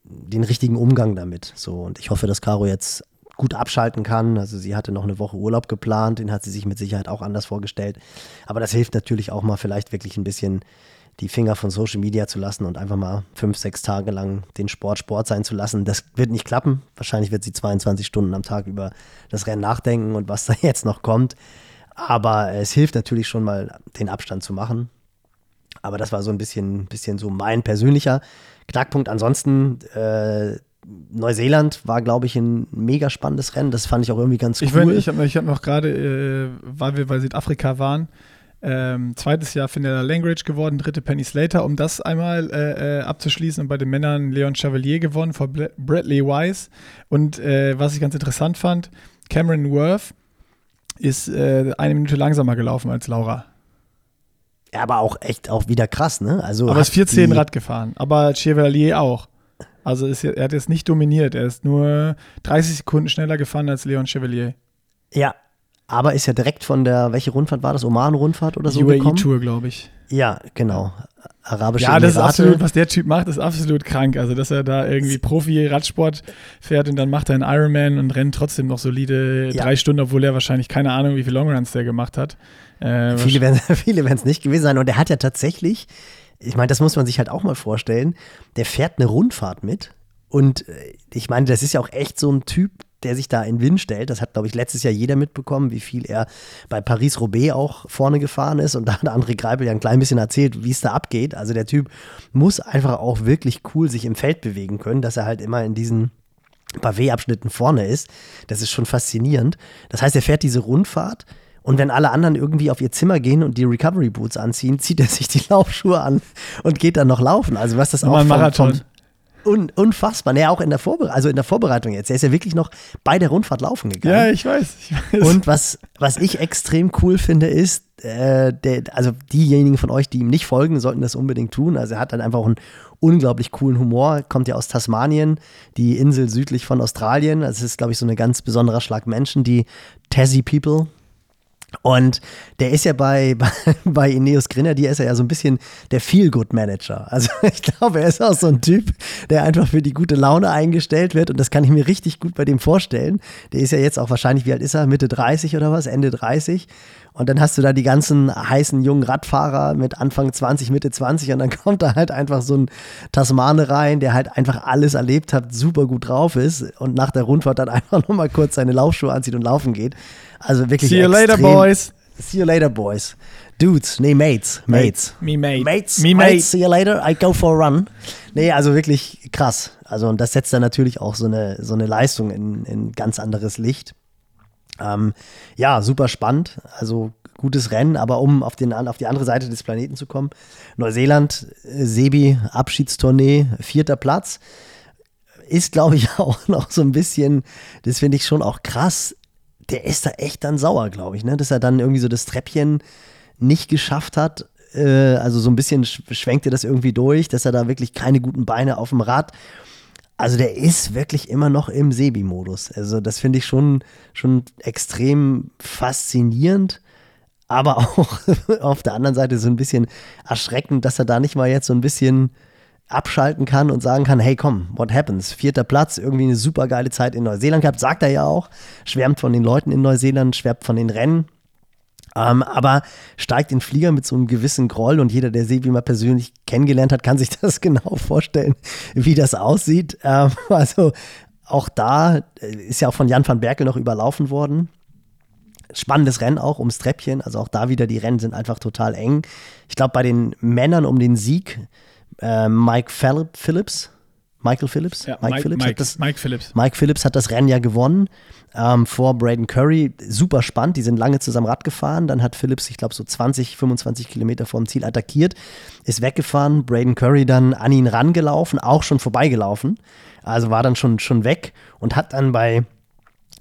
den richtigen Umgang damit. So, und ich hoffe, dass Caro jetzt gut abschalten kann. Also sie hatte noch eine Woche Urlaub geplant, den hat sie sich mit Sicherheit auch anders vorgestellt. Aber das hilft natürlich auch mal vielleicht wirklich ein bisschen die Finger von Social Media zu lassen und einfach mal fünf, sechs Tage lang den Sport Sport sein zu lassen. Das wird nicht klappen. Wahrscheinlich wird sie 22 Stunden am Tag über das Rennen nachdenken und was [laughs] da jetzt noch kommt. Aber es hilft natürlich schon mal, den Abstand zu machen. Aber das war so ein bisschen, bisschen so mein persönlicher Knackpunkt. Ansonsten, äh, Neuseeland war, glaube ich, ein mega spannendes Rennen. Das fand ich auch irgendwie ganz cool. Ich, mein, ich habe hab noch gerade, äh, weil wir bei Südafrika waren, ähm, zweites Jahr Finella Langridge geworden, dritte Penny Slater, um das einmal äh, äh, abzuschließen. Und bei den Männern Leon Chevalier gewonnen vor Bradley Wise. Und äh, was ich ganz interessant fand, Cameron Worth ist äh, eine Minute langsamer gelaufen als Laura. Ja, aber auch echt auch wieder krass, ne? Also aber ist 14 Rad gefahren. Aber Chevalier auch. Also ist, er hat jetzt nicht dominiert. Er ist nur 30 Sekunden schneller gefahren als Leon Chevalier. Ja, aber ist ja direkt von der, welche Rundfahrt war das? Oman-Rundfahrt oder so UAE gekommen? Tour, glaube ich. Ja, genau. Arabische Ja, das Emirate. ist absolut, was der Typ macht, ist absolut krank. Also, dass er da irgendwie Profi-Radsport fährt und dann macht er einen Ironman und rennt trotzdem noch solide ja. drei Stunden, obwohl er wahrscheinlich keine Ahnung, wie viele Longruns der gemacht hat. Äh, viele [laughs] werden es nicht gewesen sein. Und er hat ja tatsächlich, ich meine, das muss man sich halt auch mal vorstellen, der fährt eine Rundfahrt mit. Und äh, ich meine, das ist ja auch echt so ein Typ, der sich da in Wind stellt. Das hat, glaube ich, letztes Jahr jeder mitbekommen, wie viel er bei Paris-Roubaix auch vorne gefahren ist. Und da hat André Greipel ja ein klein bisschen erzählt, wie es da abgeht. Also der Typ muss einfach auch wirklich cool sich im Feld bewegen können, dass er halt immer in diesen Pavé-Abschnitten vorne ist. Das ist schon faszinierend. Das heißt, er fährt diese Rundfahrt. Und wenn alle anderen irgendwie auf ihr Zimmer gehen und die Recovery Boots anziehen, [laughs] zieht er sich die Laufschuhe an und geht dann noch laufen. Also was das auch Marathon. Vom, un, unfassbar. Nee, auch in der, Vorbe also in der Vorbereitung jetzt. Er ist ja wirklich noch bei der Rundfahrt laufen gegangen. Ja, ich weiß. Ich weiß. Und was, was ich extrem cool finde, ist, äh, der, also diejenigen von euch, die ihm nicht folgen, sollten das unbedingt tun. Also er hat dann einfach ein unglaublich coolen Humor, kommt ja aus Tasmanien, die Insel südlich von Australien. Also es ist, glaube ich, so ein ganz besonderer Schlag Menschen, die Tassie People und der ist ja bei, [laughs] bei, bei Ineos Grenadier ist er ja so ein bisschen der Feel-Good-Manager. Also [laughs] ich glaube, er ist auch so ein Typ, der einfach für die gute Laune eingestellt wird. Und das kann ich mir richtig gut bei dem vorstellen. Der ist ja jetzt auch wahrscheinlich, wie alt ist er? Mitte 30 oder was? Ende 30. Und dann hast du da die ganzen heißen jungen Radfahrer mit Anfang 20, Mitte 20 und dann [laughs] kommt da halt einfach so ein Tasmane rein, der halt einfach alles erlebt hat, super gut drauf ist und nach der Rundfahrt dann einfach nochmal kurz seine Laufschuhe anzieht und laufen geht. Also wirklich See you extrem. later, boys. See you later, boys. Dudes, nee, Mates, Mates. Me mate. Mates, Me Mates, mate. see you later, I go for a run. Nee, also wirklich krass. Also und das setzt dann natürlich auch so eine, so eine Leistung in, in ganz anderes Licht. Ähm, ja, super spannend. Also gutes Rennen, aber um auf, den, auf die andere Seite des Planeten zu kommen. Neuseeland, äh, Sebi, Abschiedstournee, vierter Platz. Ist, glaube ich, [laughs] auch noch so ein bisschen, das finde ich schon auch krass. Der ist da echt dann sauer, glaube ich, ne? dass er dann irgendwie so das Treppchen nicht geschafft hat. Äh, also so ein bisschen sch- schwenkte das irgendwie durch, dass er da wirklich keine guten Beine auf dem Rad also der ist wirklich immer noch im Sebi-Modus. Also das finde ich schon, schon extrem faszinierend, aber [laughs] auch auf der anderen Seite so ein bisschen erschreckend, dass er da nicht mal jetzt so ein bisschen abschalten kann und sagen kann, hey komm, what happens? Vierter Platz, irgendwie eine super geile Zeit in Neuseeland gehabt, sagt er ja auch, schwärmt von den Leuten in Neuseeland, schwärmt von den Rennen. Ähm, aber steigt in Flieger mit so einem gewissen Groll und jeder, der Sebi mal persönlich kennengelernt hat, kann sich [laughs] das genau vorstellen, wie das aussieht. Ähm, [laughs] also auch da äh, ist ja auch von Jan van Berkel noch überlaufen worden. Spannendes Rennen auch ums Treppchen. Also auch da wieder, die Rennen sind einfach total eng. Ich glaube, bei den Männern um den Sieg, äh, Mike Phillip- Phillips, Michael Phillips, Ja, Mike, Mike, Phillips Mike, hat das Mike Phillips. Mike Phillips hat das Rennen ja gewonnen ähm, vor Braden Curry. Super spannend, die sind lange zusammen Rad gefahren. Dann hat Phillips, ich glaube, so 20, 25 Kilometer vorm Ziel attackiert, ist weggefahren. Braden Curry dann an ihn rangelaufen, auch schon vorbeigelaufen. Also war dann schon, schon weg und hat dann bei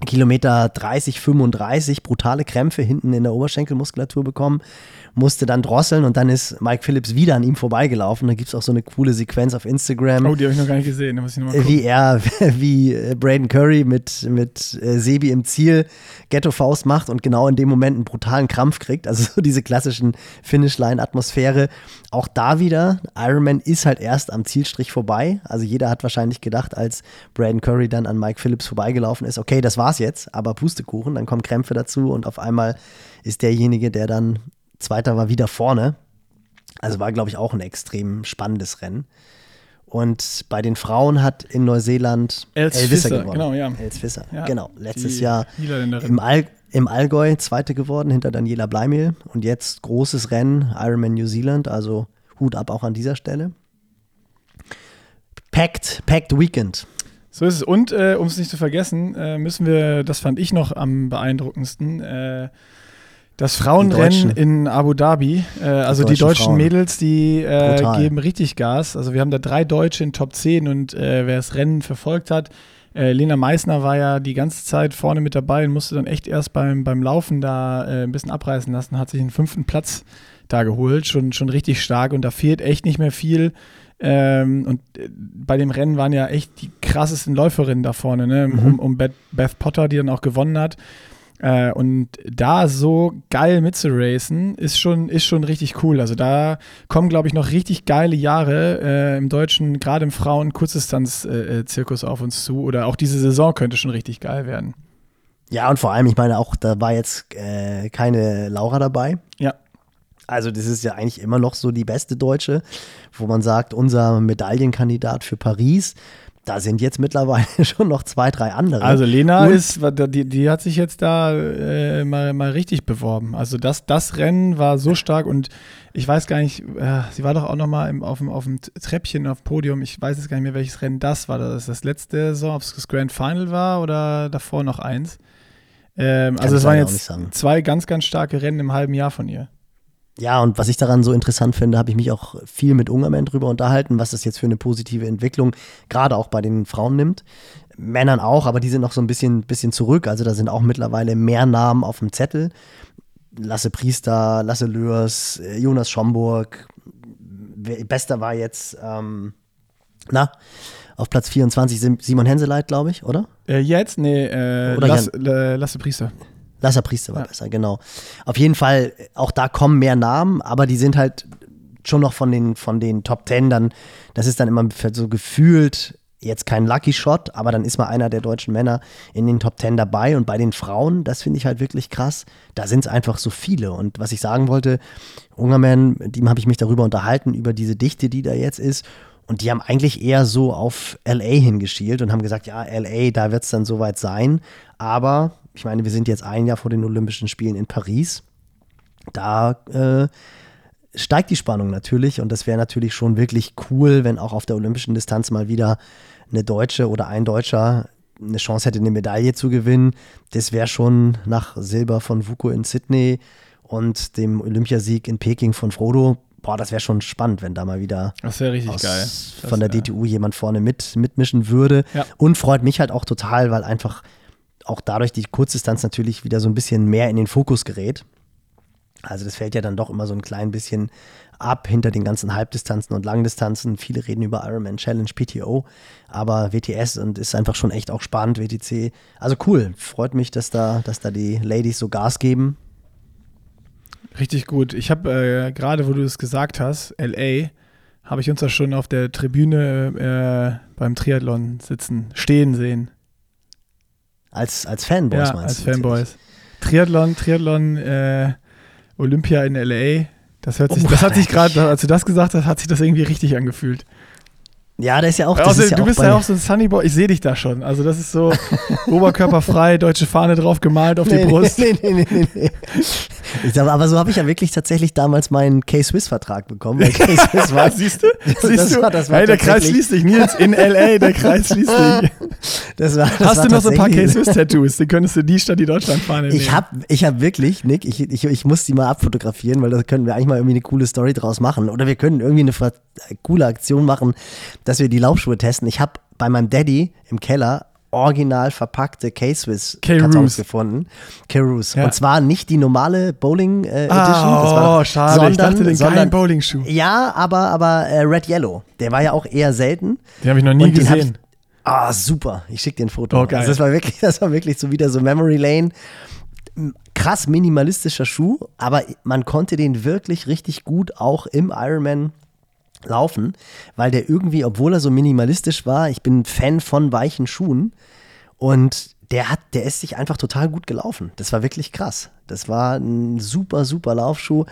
Kilometer 30, 35 brutale Krämpfe hinten in der Oberschenkelmuskulatur bekommen, musste dann drosseln und dann ist Mike Phillips wieder an ihm vorbeigelaufen. Da gibt es auch so eine coole Sequenz auf Instagram Oh, die habe ich noch gar nicht gesehen. Da muss ich nochmal gucken. wie er, [laughs] wie äh, Braden Curry mit, mit äh, Sebi im Ziel Ghetto-Faust macht und genau in dem Moment einen brutalen Krampf kriegt. Also [laughs] so diese klassischen Finishline-Atmosphäre. Auch da wieder, Ironman ist halt erst am Zielstrich vorbei. Also jeder hat wahrscheinlich gedacht, als Braden Curry dann an Mike Phillips vorbeigelaufen ist, okay, das war's jetzt, aber Pustekuchen, dann kommen Krämpfe dazu und auf einmal ist derjenige, der dann Zweiter war, wieder vorne. Also war, glaube ich, auch ein extrem spannendes Rennen. Und bei den Frauen hat in Neuseeland Els El Visser Visser, gewonnen. genau, ja. Els Visser, Ja, genau. Letztes Jahr im, All, im Allgäu Zweite geworden hinter Daniela Bleimel. Und jetzt großes Rennen, Ironman New Zealand. Also Hut ab auch an dieser Stelle. Packed, packed Weekend. So ist es. Und äh, um es nicht zu vergessen, äh, müssen wir, das fand ich noch am beeindruckendsten, äh, das Frauenrennen Deutschen. in Abu Dhabi. Äh, also die deutschen deutschen Frauen. Mädels, die äh, geben richtig Gas. Also wir haben da drei Deutsche in Top 10 und äh, wer das Rennen verfolgt hat, äh, Lena Meissner war ja die ganze Zeit vorne mit dabei und musste dann echt erst beim, beim Laufen da äh, ein bisschen abreißen lassen, hat sich den fünften Platz da geholt, schon, schon richtig stark und da fehlt echt nicht mehr viel. Ähm, und äh, bei dem Rennen waren ja echt die krassesten Läuferinnen da vorne, ne? Mhm. um, um Beth, Beth Potter, die dann auch gewonnen hat. Äh, und da so geil mitzuracen, ist schon, ist schon richtig cool. Also da kommen, glaube ich, noch richtig geile Jahre äh, im deutschen, gerade im Frauen-Kurzdistanz-Zirkus auf uns zu. Oder auch diese Saison könnte schon richtig geil werden. Ja, und vor allem, ich meine auch, da war jetzt äh, keine Laura dabei. Ja. Also das ist ja eigentlich immer noch so die beste Deutsche, wo man sagt, unser Medaillenkandidat für Paris. Da sind jetzt mittlerweile [laughs] schon noch zwei, drei andere. Also Lena Und- ist, die, die hat sich jetzt da äh, mal, mal richtig beworben. Also das, das Rennen war so stark und ich weiß gar nicht, äh, sie war doch auch noch mal im, auf, dem, auf dem Treppchen auf dem Podium. Ich weiß jetzt gar nicht mehr, welches Rennen das war. Das das letzte Saison, ob es das Grand Final war oder davor noch eins. Ähm, also es waren jetzt zwei ganz, ganz starke Rennen im halben Jahr von ihr. Ja, und was ich daran so interessant finde, habe ich mich auch viel mit Ungerman drüber unterhalten, was das jetzt für eine positive Entwicklung gerade auch bei den Frauen nimmt. Männern auch, aber die sind noch so ein bisschen, bisschen zurück. Also da sind auch mittlerweile mehr Namen auf dem Zettel. Lasse Priester, Lasse Löers, äh, Jonas Schomburg. Bester war jetzt ähm, Na, auf Platz 24 Simon Henseleit, glaube ich, oder? Äh, jetzt? Nee, äh, Oder Lass, äh, Lasse Priester. Lasser Priester war Ja. besser, genau. Auf jeden Fall, auch da kommen mehr Namen, aber die sind halt schon noch von den, von den Top Ten dann, das ist dann immer so gefühlt jetzt kein Lucky Shot, aber dann ist mal einer der deutschen Männer in den Top Ten dabei und bei den Frauen, das finde ich halt wirklich krass, da sind es einfach so viele und was ich sagen wollte, Ungerman, mit ihm habe ich mich darüber unterhalten, über diese Dichte, die da jetzt ist und die haben eigentlich eher so auf LA hingeschielt und haben gesagt, ja, LA, da wird es dann soweit sein. Aber ich meine, wir sind jetzt ein Jahr vor den Olympischen Spielen in Paris. Da äh, steigt die Spannung natürlich und das wäre natürlich schon wirklich cool, wenn auch auf der olympischen Distanz mal wieder eine Deutsche oder ein Deutscher eine Chance hätte, eine Medaille zu gewinnen. Das wäre schon nach Silber von Vuko in Sydney und dem Olympiasieg in Peking von Frodo. Boah, das wäre schon spannend, wenn da mal wieder Das richtig aus, geil. Das von der DTU jemand vorne mit, mitmischen würde. Ja. Und freut mich halt auch total, weil einfach auch dadurch die Kurzdistanz natürlich wieder so ein bisschen mehr in den Fokus gerät. Also das fällt ja dann doch immer so ein klein bisschen ab hinter den ganzen Halbdistanzen und Langdistanzen. Viele reden über Ironman Challenge, PTO, aber WTS und ist einfach schon echt auch spannend, WTC. Also cool, freut mich, dass da, dass da die Ladies so Gas geben. Richtig gut. Ich habe äh, gerade, wo du es gesagt hast, LA, habe ich uns da schon auf der Tribüne äh, beim Triathlon sitzen, stehen sehen. Als, als Fanboys ja, meinst als du? Fanboys. Triathlon, Triathlon, äh, Olympia in LA. Das hört sich, Oh, das hat sich gerade, als du das gesagt hast, hat sich das irgendwie richtig angefühlt. Ja, da ist ja auch. Das Also, ist ja du bist ja auch so ein Sunnyboy, ich sehe dich da schon. Also das ist so [laughs] oberkörperfrei, deutsche Fahne drauf gemalt auf die Nee, Brust. Nee, nee, nee, nee, sag, aber so habe ich ja wirklich tatsächlich damals meinen K-Swiss-Vertrag bekommen. [laughs] War, [laughs] Siehst du? Das Siehst du? war- das war hey, der Kreis schließt sich, Nils, in L.A., der Kreis schließt sich. das war, das Hast du noch so ein paar K-Swiss-Tattoos? Die könntest du die statt die Deutschlandfahne nehmen. Ich habe ich hab wirklich, Nick, ich, ich, ich muss die mal abfotografieren, weil da können wir eigentlich mal irgendwie eine coole Story draus machen. Oder wir können irgendwie eine ver- coole Aktion machen, dass wir die Laufschuhe testen. Ich habe bei meinem Daddy im Keller original verpackte K-Swiss-Kartons K-Roos. gefunden. K-Roos. Ja. Und zwar nicht die normale Bowling äh, Edition. Ah, das war, oh, schade. Sondern, ich dachte, den sondern, Bowling-Schuh. Ja, aber, aber äh, Red Yellow. Der war ja auch eher selten. Den habe ich noch nie Und gesehen. Ah, super. Ich schicke dir ein Foto. Oh. Also das war wirklich, [laughs] das war wirklich so wieder so Memory Lane. Krass minimalistischer Schuh, aber man konnte den wirklich richtig gut auch im Ironman laufen, weil der irgendwie, obwohl er so minimalistisch war, ich bin Fan von weichen Schuhen und der hat, der ist sich einfach total gut gelaufen. Das war wirklich krass. Das war ein super, super Laufschuh,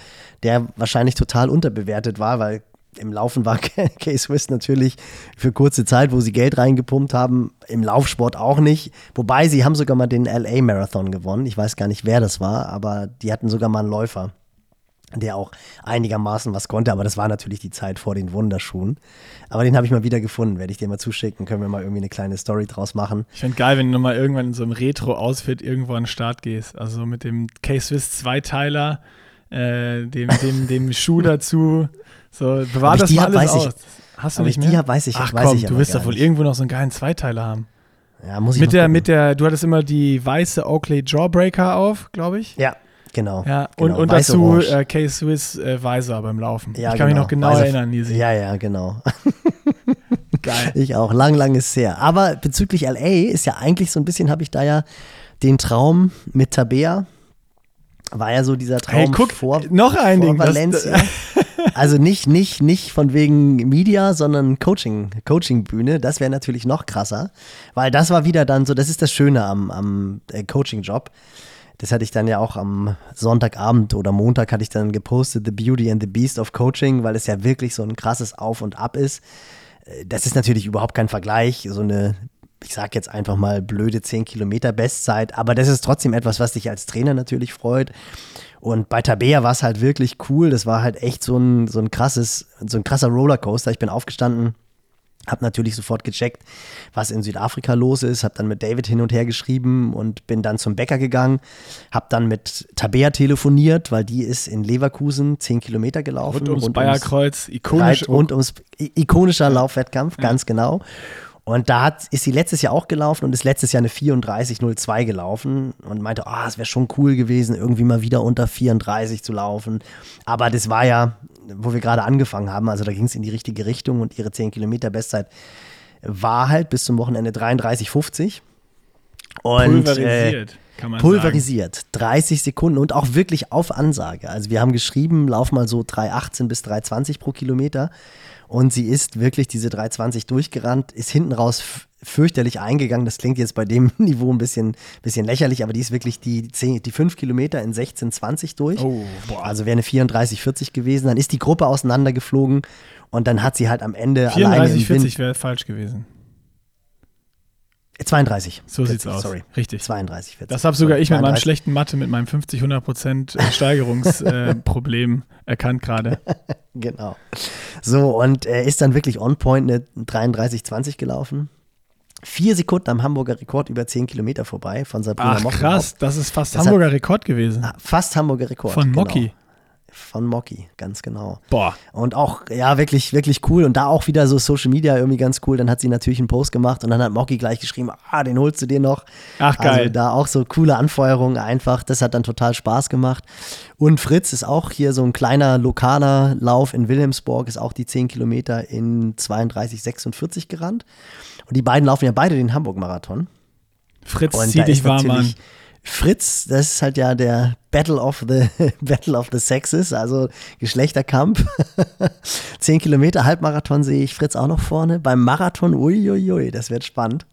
der wahrscheinlich total unterbewertet war, weil im Laufen war [laughs] K-Swiss natürlich für kurze Zeit, wo sie Geld reingepumpt haben, im Laufsport auch nicht. Wobei sie haben sogar mal den LA Marathon gewonnen. Ich weiß gar nicht, wer das war, aber die hatten sogar mal einen Läufer, der auch einigermaßen was konnte. Aber das war natürlich die Zeit vor den Wunderschuhen. Aber den habe ich mal wieder gefunden. Werde ich dir mal zuschicken. Können wir mal irgendwie eine kleine Story draus machen. Ich finde geil, wenn du nochmal irgendwann in so einem Retro-Outfit irgendwo an den Start gehst. Also mit dem K-Swiss Zweiteiler, äh, dem, dem, dem Schuh [laughs] dazu. So, bewahr das mal alles weiß ich- aus. Hast du nicht ich die mehr? hab, weiß ich- Ach weiß komm, ich du wirst doch wohl irgendwo noch so einen geilen Zweiteiler haben. Ja, muss ich Mit mal der, gucken. mit der, du hattest immer die weiße Oakley Jawbreaker auf, glaube ich. Ja, genau. Ja, genau. und, und Weiß, dazu äh, K-Swiss äh, Weiser beim Laufen. Ja, ich kann mich noch genau Weißer- erinnern, Nisi. Ja, ja, genau. [laughs] Geil. Ich auch, lang, lang ist her. Aber bezüglich LA ist ja eigentlich so ein bisschen, habe ich da ja den Traum mit Tabea. War ja so dieser Traum Hey, guck, vor, noch ein vor Ding. Valencia. [laughs] also nicht, nicht, nicht von wegen Media, sondern Coaching, Coaching-Bühne. Das wäre natürlich noch krasser. Weil das war wieder dann so, das ist das Schöne am, am äh, Coaching-Job. Das hatte ich dann ja auch am Sonntagabend oder Montag hatte ich dann gepostet, The Beauty and the Beast of Coaching, weil es ja wirklich so ein krasses Auf und Ab ist. Äh, Das ist natürlich überhaupt kein Vergleich, so eine, ich sag jetzt einfach mal blöde 10 Kilometer Bestzeit, aber das ist trotzdem etwas, was dich als Trainer natürlich freut. Und bei Tabea war es halt wirklich cool. Das war halt echt so ein, so ein krasses, so ein krasser Rollercoaster. Ich bin aufgestanden, hab natürlich sofort gecheckt, was in Südafrika los ist, hab dann mit David hin und her geschrieben und bin dann zum Bäcker gegangen, hab dann mit Tabea telefoniert, weil die ist in Leverkusen 10 Kilometer gelaufen. Rund ums Bayerkreuz, ikonisch. Rund ums i- ikonischer Laufwettkampf, ganz genau. Und da hat, ist sie letztes Jahr auch gelaufen und ist letztes Jahr eine 34,02 gelaufen und meinte, ah, es wäre schon cool gewesen, irgendwie mal wieder unter 34 zu laufen. Aber das war ja wo wir gerade angefangen haben. Also da ging es in die richtige Richtung und ihre 10 Kilometer Bestzeit war halt bis zum Wochenende 33,50. Und, pulverisiert, äh, kann man pulverisiert. Sagen. 30 Sekunden und auch wirklich auf Ansage. Also wir haben geschrieben, lauf mal so 3,18 bis 3,20 pro Kilometer. Und sie ist wirklich diese 3,20 durchgerannt, ist hinten raus fürchterlich eingegangen. Das klingt jetzt bei dem [laughs] Niveau ein bisschen, bisschen lächerlich, aber die ist wirklich die, 10, die 5 Kilometer in 16,20 durch. Oh. Also wäre eine 34,40 gewesen. Dann ist die Gruppe auseinandergeflogen und dann hat sie halt am Ende 34, 40 wäre falsch gewesen. 32. So 40, sieht's aus. Sorry. Richtig. 32, 40. Das habe sogar ich 32. mit meinem schlechten Mathe, mit meinem 50, 100 Prozent [laughs] Steigerungsproblem äh, erkannt gerade. [laughs] genau. So, und er ist dann wirklich on point eine 33, 20 gelaufen. Vier Sekunden am Hamburger Rekord über 10 Kilometer vorbei von Sabrina Ach, Mocki. krass, das ist fast das Hamburger Rekord gewesen. Fast Hamburger Rekord. Von Mocki. Genau. Von Mocky, ganz genau. Boah. Und auch, ja, wirklich, wirklich cool. Und da auch wieder so Social Media irgendwie ganz cool. Dann hat sie natürlich einen Post gemacht und dann hat Mocky gleich geschrieben, ah, den holst du dir noch. Ach, geil. Also da auch so coole Anfeuerungen einfach. Das hat dann total Spaß gemacht. Und Fritz ist auch hier so ein kleiner lokaler Lauf in Wilhelmsburg, ist auch die 10 Kilometer in 32,46 gerannt. Und die beiden laufen ja beide den Hamburg-Marathon. Fritz, zieh dich warm an. Fritz, das ist halt ja der Battle of the [laughs] Battle of the Sexes, also Geschlechterkampf. [laughs] Zehn Kilometer Halbmarathon sehe ich Fritz auch noch vorne. Beim Marathon, uiuiui, das wird spannend.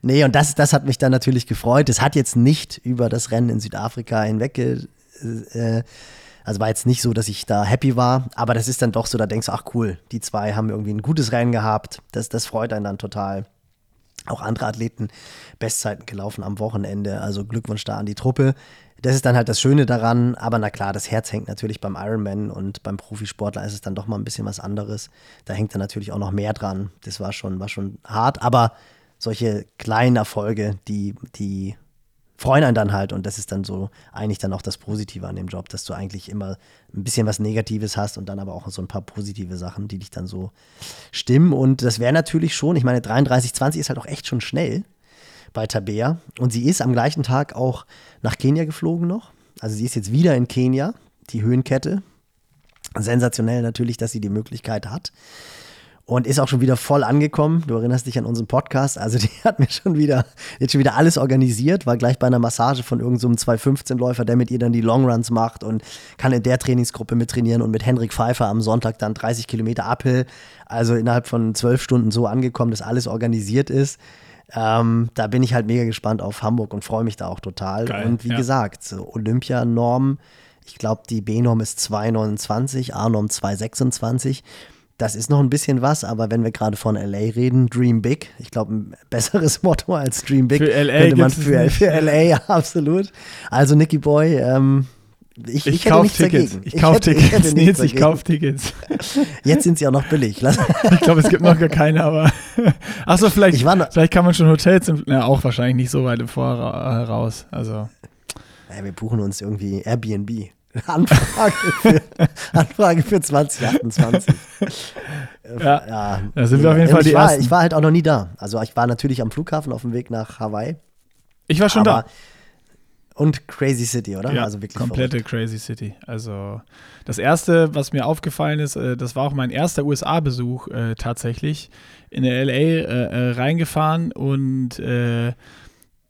Nee, und das, das hat mich dann natürlich gefreut. Es hat jetzt nicht über das Rennen in Südafrika hinweg, äh, also war jetzt nicht so, dass ich da happy war, aber das ist dann doch so, da denkst du, ach cool, die zwei haben irgendwie ein gutes Rennen gehabt. Das, das freut einen dann total auch andere Athleten Bestzeiten gelaufen am Wochenende. Also Glückwunsch da an die Truppe. Das ist dann halt das Schöne daran. Aber na klar, das Herz hängt natürlich beim Ironman und beim Profisportler ist es dann doch mal ein bisschen was anderes. Da hängt dann natürlich auch noch mehr dran. Das war schon, war schon hart. Aber solche kleinen Erfolge, die, die freuen einen dann halt und das ist dann so eigentlich dann auch das Positive an dem Job, dass du eigentlich immer ein bisschen was Negatives hast und dann aber auch so ein paar positive Sachen, die dich dann so stimmen und das wäre natürlich schon, ich meine 33,20 ist halt auch echt schon schnell bei Tabea und sie ist am gleichen Tag auch nach Kenia geflogen noch, also sie ist jetzt wieder in Kenia, die Höhenkette, sensationell natürlich, dass sie die Möglichkeit hat und ist auch schon wieder voll angekommen. Du erinnerst dich an unseren Podcast. Also [laughs] die hat mir schon wieder, jetzt schon wieder alles organisiert, war gleich bei einer Massage von irgendeinem so 215-Läufer, der mit ihr dann die Longruns macht und kann in der Trainingsgruppe mit trainieren und mit Henrik Pfeiffer am Sonntag dann 30 Kilometer Uphill. Also innerhalb von zwölf Stunden so angekommen, dass alles organisiert ist. Ähm, da bin ich halt mega gespannt auf Hamburg und freue mich da auch total. Geil, und wie ja. gesagt, so Olympianorm, ich glaube, die B-Norm ist 2,29, A-Norm 2,26 das ist noch ein bisschen was, aber wenn wir gerade von LA reden, Dream Big. Ich glaube, ein besseres [laughs] Motto als Dream Big für LA könnte man für, für LA, ja, absolut. Also Nicky Boy, ähm, ich, ich, Ich, hätte kauf nichts Tickets. Ich kauf hätte- Tickets. hätte Nils, ich dagegen. kauf Tickets. [laughs] Jetzt sind sie auch noch billig. [laughs] Lass, Ich glaube, es gibt noch gar keine, aber. Achso, vielleicht, Ich noch- vielleicht kann man schon Hotels, im, na, auch wahrscheinlich nicht so weit im Voraus. raus. Also. ja, wir buchen uns irgendwie Airbnb. [laughs] Anfrage für, [laughs] Anfrage für 2028. Ja, Ja, da sind wir auf jeden Fall die ich war, Ersten. Ich war halt auch noch nie da. Also ich war natürlich am Flughafen auf dem Weg nach Hawaii. Ich war schon da. Und Crazy City, oder? Ja, also wirklich komplette Crazy City. Also das erste, was mir aufgefallen ist, äh, das war auch mein erster USA-Besuch äh, tatsächlich in der LA äh, äh, reingefahren und äh,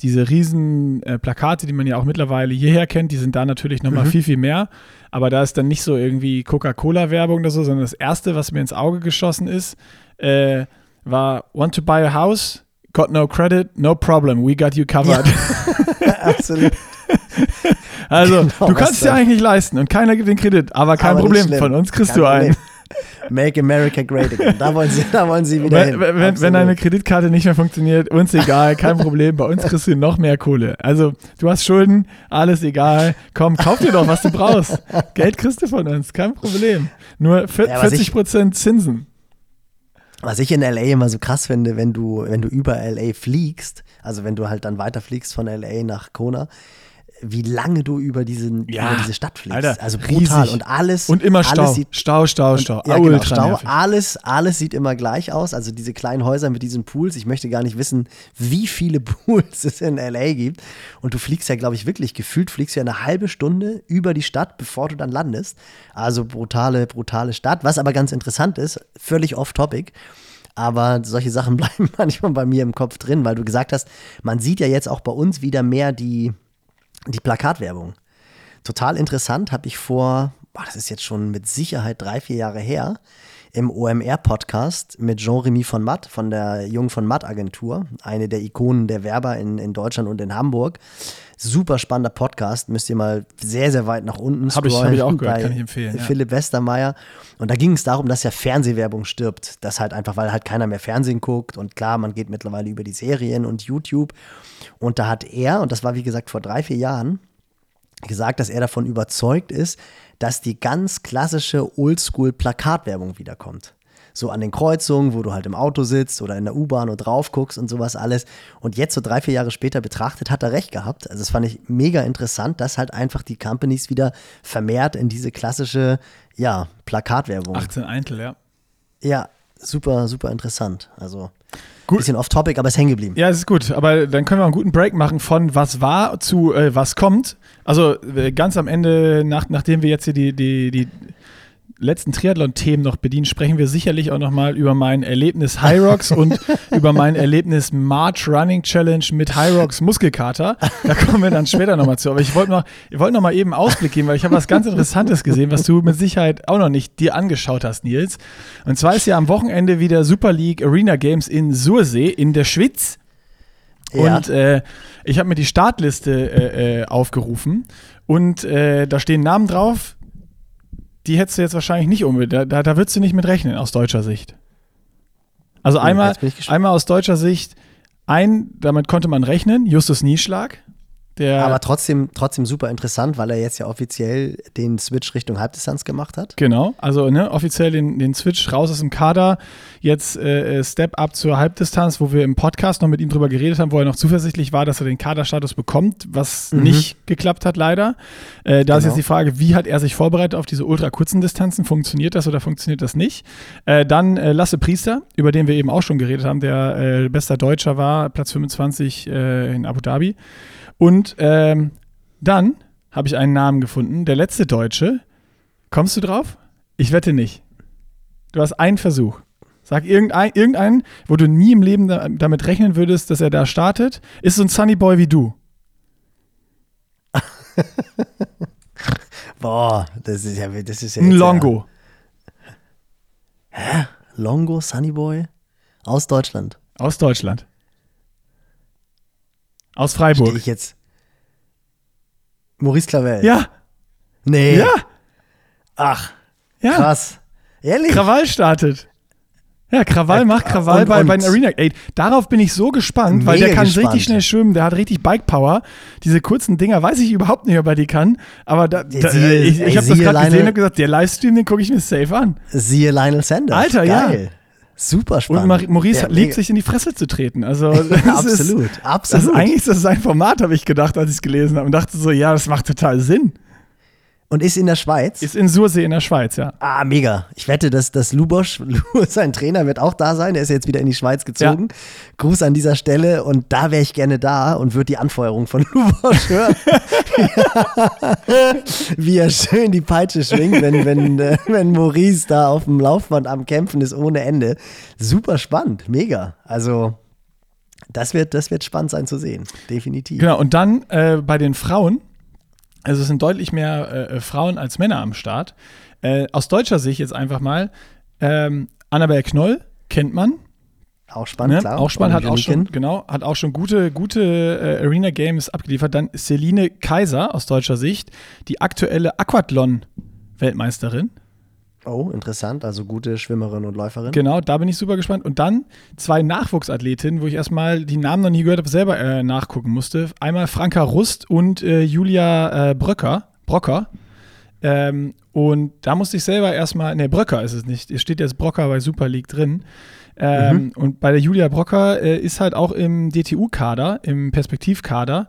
diese riesen äh, Plakate, die man ja auch mittlerweile hierher kennt, die sind da natürlich nochmal Mhm. viel, viel mehr. Aber da ist dann nicht so irgendwie Coca-Cola-Werbung oder so, sondern das erste, was mir ins Auge geschossen ist, äh, war Want to buy a house? Got no credit? No problem. We got you covered. [laughs] Absolut. Also, Genau, du kannst es dir eigentlich nicht leisten und keiner gibt den Kredit, aber kein Aber Problem, von uns kriegst Kein du einen. Problem. Make America Great Again. Da wollen sie, da wollen sie wieder Wenn, hin. wenn, wenn deine Kreditkarte nicht mehr funktioniert, uns egal, kein Problem, bei uns kriegst du noch mehr Kohle. Also, du hast Schulden, alles egal, komm, kauf dir doch, was du brauchst. Geld kriegst du von uns, kein Problem. Nur vier- Ja, was 40 Prozent Zinsen. Was ich in LA immer so krass finde, wenn du, wenn du über LA fliegst, also wenn du halt dann weiterfliegst von LA nach Kona, wie lange du über, diesen, Ja, über diese Stadt fliegst. Alter, also brutal. riesig. Und alles. Und immer Stau. Alles sieht, Stau, Stau, Stau. ja, genau, Ultra Stau. nervig. Alles, alles sieht immer gleich aus. Also diese kleinen Häuser mit diesen Pools. Ich möchte gar nicht wissen, wie viele [laughs] Pools es in LA gibt. Und du fliegst ja, glaube ich, wirklich gefühlt fliegst du ja eine halbe Stunde über die Stadt, bevor du dann landest. Also brutale, brutale Stadt. Was aber ganz interessant ist, völlig off-topic. Aber solche Sachen [laughs] bleiben manchmal bei mir im Kopf drin, weil du gesagt hast, man sieht ja jetzt auch bei uns wieder mehr die, die Plakatwerbung. Total interessant, habe ich vor, boah, das ist jetzt schon mit Sicherheit drei, vier Jahre her, im OMR-Podcast mit Jean-Remy von Matt von der Jung von Matt Agentur, eine der Ikonen der Werber in, in Deutschland und in Hamburg. Super spannender Podcast, müsst ihr mal sehr, sehr weit nach unten Hab ich- scrollen. hab ich auch [laughs] gehört, kann ich empfehlen, ja. Philipp Westermeier. Und da ging es darum, dass ja Fernsehwerbung stirbt. Das halt einfach, weil halt keiner mehr Fernsehen guckt. Und klar, man geht mittlerweile über die Serien und YouTube. Und da hat er, und das war wie gesagt vor drei, vier Jahren, gesagt, dass er davon überzeugt ist, dass die ganz klassische Oldschool-Plakatwerbung wiederkommt. So an den Kreuzungen, wo du halt im Auto sitzt oder in der U-Bahn und drauf guckst und sowas alles. Und jetzt so drei, vier Jahre später betrachtet, hat er recht gehabt. Also das fand ich mega interessant, dass halt einfach die Companies wieder vermehrt in diese klassische, ja, Plakatwerbung. 18 Eintel, ja. Ja, super, super interessant. Also Gut. bisschen off-topic, aber ist hängen geblieben. Ja, es ist gut, aber dann können wir einen guten Break machen von was war zu äh, was kommt. Also äh, ganz am Ende, nach, nachdem wir jetzt hier die, die, die letzten Triathlon-Themen noch bedienen, sprechen wir sicherlich auch nochmal über mein Erlebnis High Rocks [laughs] und über mein Erlebnis March Running Challenge mit High Rocks Muskelkater. Da kommen wir dann später nochmal zu. Aber ich wollte noch, ich wollte noch mal eben Ausblick geben, weil ich habe was ganz Interessantes gesehen, was du mit Sicherheit auch noch nicht dir angeschaut hast, Nils. Und zwar ist ja am Wochenende wieder Super League Arena Games in Sursee in der Schweiz. Ja. Und äh, ich habe mir die Startliste äh, äh, aufgerufen und äh, da stehen Namen drauf, die hättest du jetzt wahrscheinlich nicht unbedingt. Da, da, würdest du nicht mit rechnen aus deutscher Sicht. Also einmal, einmal aus deutscher Sicht, ein, damit konnte man rechnen, Justus Nieschlag. Der, Aber trotzdem, trotzdem super interessant, weil er jetzt ja offiziell den Switch Richtung Halbdistanz gemacht hat. Genau, also ne, offiziell den, den Switch raus aus dem Kader, jetzt äh, Step up zur Halbdistanz, wo wir im Podcast noch mit ihm drüber geredet haben, wo er noch zuversichtlich war, dass er den Kaderstatus bekommt, was nicht geklappt hat leider. Äh, da ist Genau. jetzt die Frage, wie hat er sich vorbereitet auf diese ultra kurzen Distanzen? Funktioniert das oder funktioniert das nicht? Äh, dann äh, Lasse Priester, über den wir eben auch schon geredet haben, der äh, bester Deutscher war, Platz 25 äh, in Abu Dhabi. Und ähm, dann habe ich einen Namen gefunden, der letzte Deutsche, Kommst du drauf? Ich wette nicht. Du hast einen Versuch. Sag irgendein, irgendeinen, wo du nie im Leben da, damit rechnen würdest, dass er da startet. Ist so ein Sunny Boy wie du. [laughs] Boah, das ist ja, das ist ja Ein Longo. Ja, Longo, Sunnyboy aus Deutschland. Aus Deutschland. Aus Stehe Freiburg. ich jetzt. Maurice Clavel. Ja, Nee. ja, Ach, ja. krass. Ehrlich? Krawall startet. Ja, Krawall Ja, macht Krawall und- bei, bei und- den Arena. Ey, darauf bin ich so gespannt, weil der kann gespannt. richtig schnell schwimmen, der hat richtig Bike Power. Diese kurzen Dinger weiß ich überhaupt nicht, ob er die kann. Aber da, da, siehe- ich, ich habe das gerade gesehen und gesagt, der Livestream, den gucke ich mir safe an. Siehe Lionel Sanders. Alter, ja. Super spannend. Und Maurice Ja, liebt sich in die Fresse zu treten. Also [laughs] das ist, absolut, das absolut. ist eigentlich ist das sein Format, habe ich gedacht, als ich es gelesen habe. Und dachte so, ja, das macht total Sinn. Und ist in der Schweiz. Ist in Sursee in der Schweiz, ja. Ah, mega. Ich wette, dass, dass Lubosch, [laughs] Lu, sein Trainer, wird auch da sein. Er ist jetzt wieder in die Schweiz gezogen. Gruß an dieser Stelle. Und da wäre ich gerne da und würde die Anfeuerung von [laughs] Lubosch hören. [laughs] Wie er schön die Peitsche schwingt, wenn, wenn, äh, wenn Maurice da auf dem Laufband am Kämpfen ist ohne Ende. Super spannend. Mega. Also, das wird, das wird spannend sein zu sehen. Definitiv. Genau, und dann äh, bei den Frauen, also es sind deutlich mehr äh, Frauen als Männer am Start. Äh, aus deutscher Sicht jetzt einfach mal, ähm, Annabel Knoll kennt man, Auch spannend, ne? klar. auch spannend, hat auch schon, genau, hat auch schon gute, gute äh, Arena Games abgeliefert. Dann Celine Kaiser aus deutscher Sicht, die aktuelle Aquathlon-Weltmeisterin. Oh, interessant. Also gute Schwimmerin und Läuferin. Genau, da bin ich super gespannt. Und dann zwei Nachwuchsathletinnen, wo ich erstmal die Namen noch nie gehört habe, selber äh, nachgucken musste. Einmal Franka Rust und äh, Julia äh, Bröcker. Brocker. Ähm, und da musste ich selber erstmal, ne, Bröcker ist es nicht. Es steht jetzt Brocker bei Super League drin. Ähm, Und bei der Julia Brocker äh, ist halt auch im DTU-Kader, im Perspektivkader.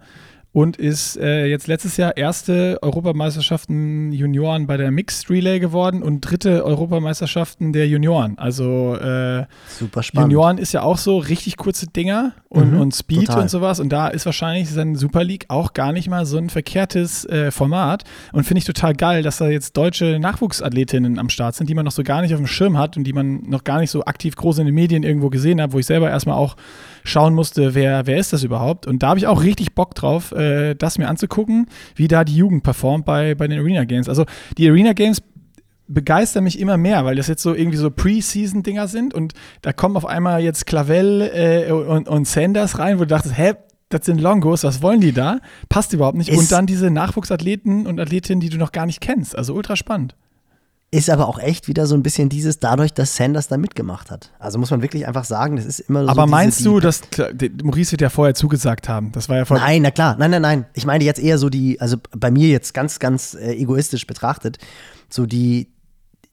Und ist äh, jetzt letztes Jahr erste Europameisterschaften Junioren bei der Mixed Relay geworden und dritte Europameisterschaften der Junioren. Also äh, super spannend. Junioren ist ja auch so richtig kurze Dinger und, mhm, und Speed total. und sowas und da ist wahrscheinlich sein Super League auch gar nicht mal so ein verkehrtes äh, Format und finde ich total geil, dass da jetzt deutsche Nachwuchsathletinnen am Start sind, die man noch so gar nicht auf dem Schirm hat und die man noch gar nicht so aktiv groß in den Medien irgendwo gesehen hat, wo ich selber erstmal auch schauen musste, wer, wer ist das überhaupt und da habe ich auch richtig Bock drauf, äh, das mir anzugucken, wie da die Jugend performt bei, bei den Arena Games. Also die Arena Games begeistern mich immer mehr, weil das jetzt so irgendwie so Preseason-Dinger sind und da kommen auf einmal jetzt Clavel äh, und, und Sanders rein, wo du dachtest, hä, das sind Longos, was wollen die da? Passt überhaupt nicht. Ist und dann diese Nachwuchsathleten und Athletinnen, die du noch gar nicht kennst. Also ultra spannend. Ist aber auch echt wieder so ein bisschen dieses, dadurch, dass Sanders da mitgemacht hat. Also muss man wirklich einfach sagen, das ist immer so. Aber meinst diese, du, dass Maurice wird ja vorher zugesagt haben? Das war ja vorher. Nein, na klar, nein, nein, nein. Ich meine jetzt eher so die, also bei mir jetzt ganz, ganz äh, egoistisch betrachtet, so die,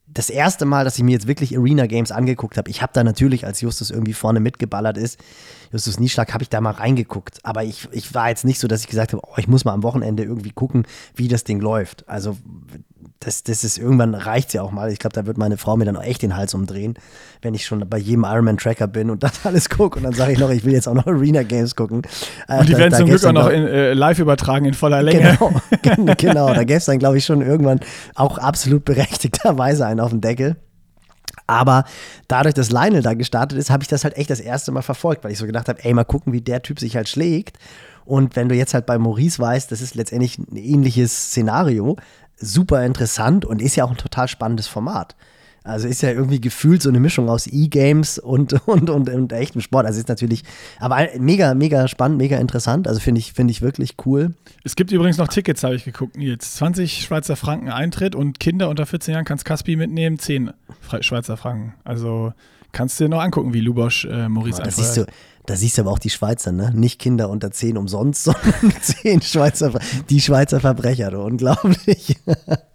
das erste Mal, dass ich mir jetzt wirklich Arena Games angeguckt habe, ich habe da natürlich, als Justus irgendwie vorne mitgeballert ist, Justus Nieschlag, habe ich da mal reingeguckt. Aber ich, ich war jetzt nicht so, dass ich gesagt habe, oh, ich muss mal am Wochenende irgendwie gucken, wie das Ding läuft. Also das, das ist irgendwann reicht es ja auch mal. Ich glaube, da wird meine Frau mir dann auch echt den Hals umdrehen, wenn ich schon bei jedem Ironman-Tracker bin und [laughs] das alles gucke. Und dann sage ich noch, ich will jetzt auch noch Arena Games gucken. Äh, und die da, werden zum Glück auch noch in, äh, live übertragen in voller Länge. Genau, [laughs] [laughs] genau. da gäbe es dann, glaube ich, schon irgendwann auch absolut berechtigterweise einen auf den Deckel. Aber dadurch, dass Lionel da gestartet ist, habe ich das halt echt das erste Mal verfolgt, weil ich so gedacht habe, ey, mal gucken, wie der Typ sich halt schlägt. Und wenn du jetzt halt bei Maurice weißt, das ist letztendlich ein ähnliches Szenario, super interessant und ist ja auch ein total spannendes Format. Also ist ja irgendwie gefühlt so eine Mischung aus E-Games und, [laughs] und, und, und echtem Sport. Also ist natürlich, aber mega, mega spannend, mega interessant. Also finde ich, finde ich wirklich cool. Es gibt übrigens noch Tickets, habe ich geguckt, Nils. 20 Schweizer Franken Eintritt und Kinder unter 14 Jahren kannst Caspi mitnehmen, 10 Schweizer Franken. Also kannst du dir noch angucken, wie Lubosch äh, Maurice ja, siehst du, da siehst du aber auch die Schweizer, ne? Nicht Kinder unter 10 umsonst, [laughs] sondern 10 Schweizer, die Schweizer Verbrecher, du, unglaublich.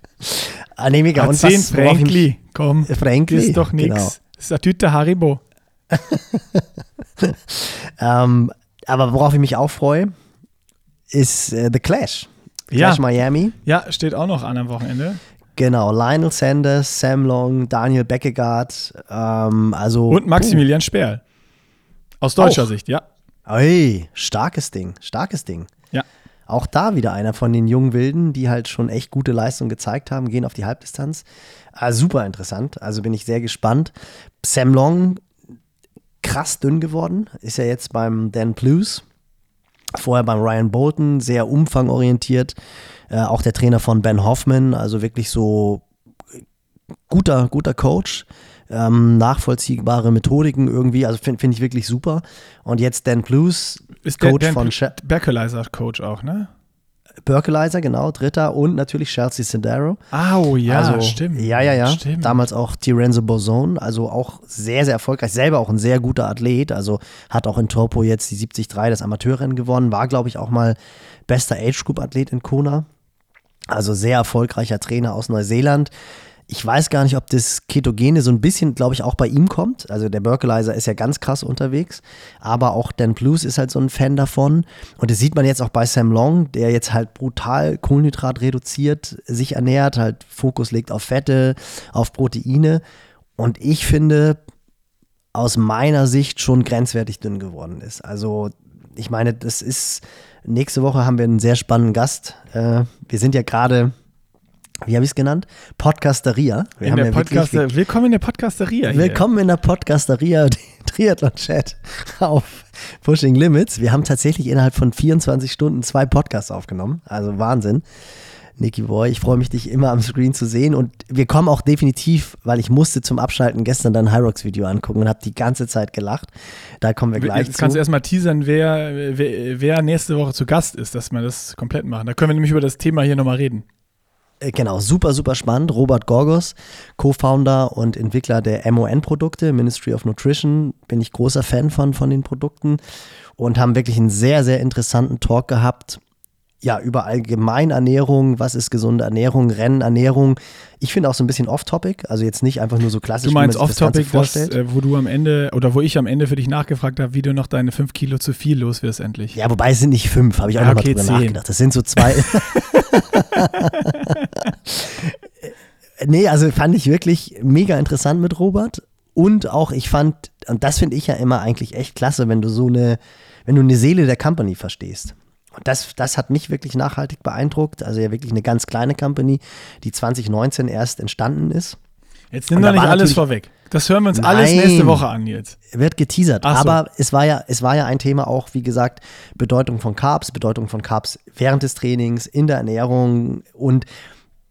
[laughs] ah, nee, mega. Und 10 Frankli, komm. Frankli. Ist doch nichts. Genau. Das ist eine Tüte Haribo. [laughs] ähm, aber worauf ich mich auch freue, ist äh, The Clash. Clash ja. Miami. Ja, steht auch noch an am Wochenende. Genau, Lionel Sanders, Sam Long, Daniel Beckegaard, ähm, also. Und Maximilian puh. Sperl. Aus deutscher auch. Sicht, ja. Ey, starkes Ding, starkes Ding. Ja. Auch da wieder einer von den jungen Wilden, die halt schon echt gute Leistung gezeigt haben, gehen auf die Halbdistanz. Also super interessant, also bin ich sehr gespannt. Sam Long, krass dünn geworden, ist ja jetzt beim Dan Blues. Vorher beim Ryan Bolton, sehr umfangorientiert. Äh, auch der Trainer von Ben Hoffman, also wirklich so guter, guter Coach ähm, nachvollziehbare Methodiken irgendwie. Also finde find ich wirklich super. Und jetzt Dan Blues, ist Coach der, Dan von Berkelizer Coach auch, ne? Berkelizer, genau, dritter und natürlich Chelsea Sindaro. Oh ja, also, stimmt. Ja, ja, ja. Stimmt. Damals auch Tirenzo Bozone, also auch sehr, sehr erfolgreich. Selber auch ein sehr guter Athlet, also hat auch in Topo jetzt die 73 das Amateurrennen gewonnen, war, glaube ich, auch mal bester Age-Group-Athlet in Kona. Also sehr erfolgreicher Trainer aus Neuseeland. Ich weiß gar nicht, ob das Ketogene so ein bisschen, glaube ich, auch bei ihm kommt. Also der Berkelizer ist ja ganz krass unterwegs, aber auch Dan Blues ist halt so ein Fan davon. Und das sieht man jetzt auch bei Sam Long, der jetzt halt brutal Kohlenhydrat reduziert sich ernährt, halt Fokus legt auf Fette, auf Proteine. Und ich finde, aus meiner Sicht schon grenzwertig dünn geworden ist. Also ich meine, das ist, nächste Woche haben wir einen sehr spannenden Gast. Äh, wir sind ja gerade wie habe ich es genannt? Podcasteria. Wir in der ja Podcaster willkommen in der Podcasteria. Hier. Willkommen in der Podcasteria, [laughs] Triathlon-Chat auf Pushing Limits. Wir haben tatsächlich innerhalb von 24 Stunden zwei Podcasts aufgenommen. Also Wahnsinn. Niki Boy, ich freue mich, dich immer am Screen zu sehen. Und wir kommen auch definitiv, weil ich musste zum Abschalten gestern dein Hyrox-Video angucken und habe die ganze Zeit gelacht. Da kommen wir gleich Jetzt zu. kannst du erstmal teasern, wer, wer, wer nächste Woche zu Gast ist, dass wir das komplett machen. Da können wir nämlich über das Thema hier nochmal reden. Äh, genau, super, super spannend. Robert Gorgos, Co-Founder und Entwickler der MON-Produkte, Ministry of Nutrition, bin ich großer Fan von, von den Produkten und haben wirklich einen sehr, sehr interessanten Talk gehabt. ja, über Allgemeinernährung, was ist gesunde Ernährung, Rennernährung. Ich finde auch so ein bisschen off-topic, also jetzt nicht einfach nur so klassisch, Du meinst off-topic, äh, wo du am Ende, oder wo ich am Ende für dich nachgefragt habe, wie du noch deine 5 Kilo zu viel los wirst endlich. ja, wobei es sind nicht fünf, habe ich auch Ja, noch mal okay, drüber zehn. nachgedacht. Das sind so zwei. [laughs] [laughs] nee, also fand ich wirklich mega interessant mit Robert. Und auch, ich fand, und das finde ich ja immer eigentlich echt klasse, wenn du so eine, wenn du eine Seele der Company verstehst. Und das, das hat mich wirklich nachhaltig beeindruckt. Also ja wirklich eine ganz kleine Company, die 2019 erst entstanden ist. Jetzt nimm doch nicht alles vorweg. Das hören wir uns alles Nein. nächste Woche an jetzt. Wird geteasert. So. Aber es war ja, es war ja ein Thema auch, wie gesagt, Bedeutung von Carbs, Bedeutung von Carbs während des Trainings, in der Ernährung und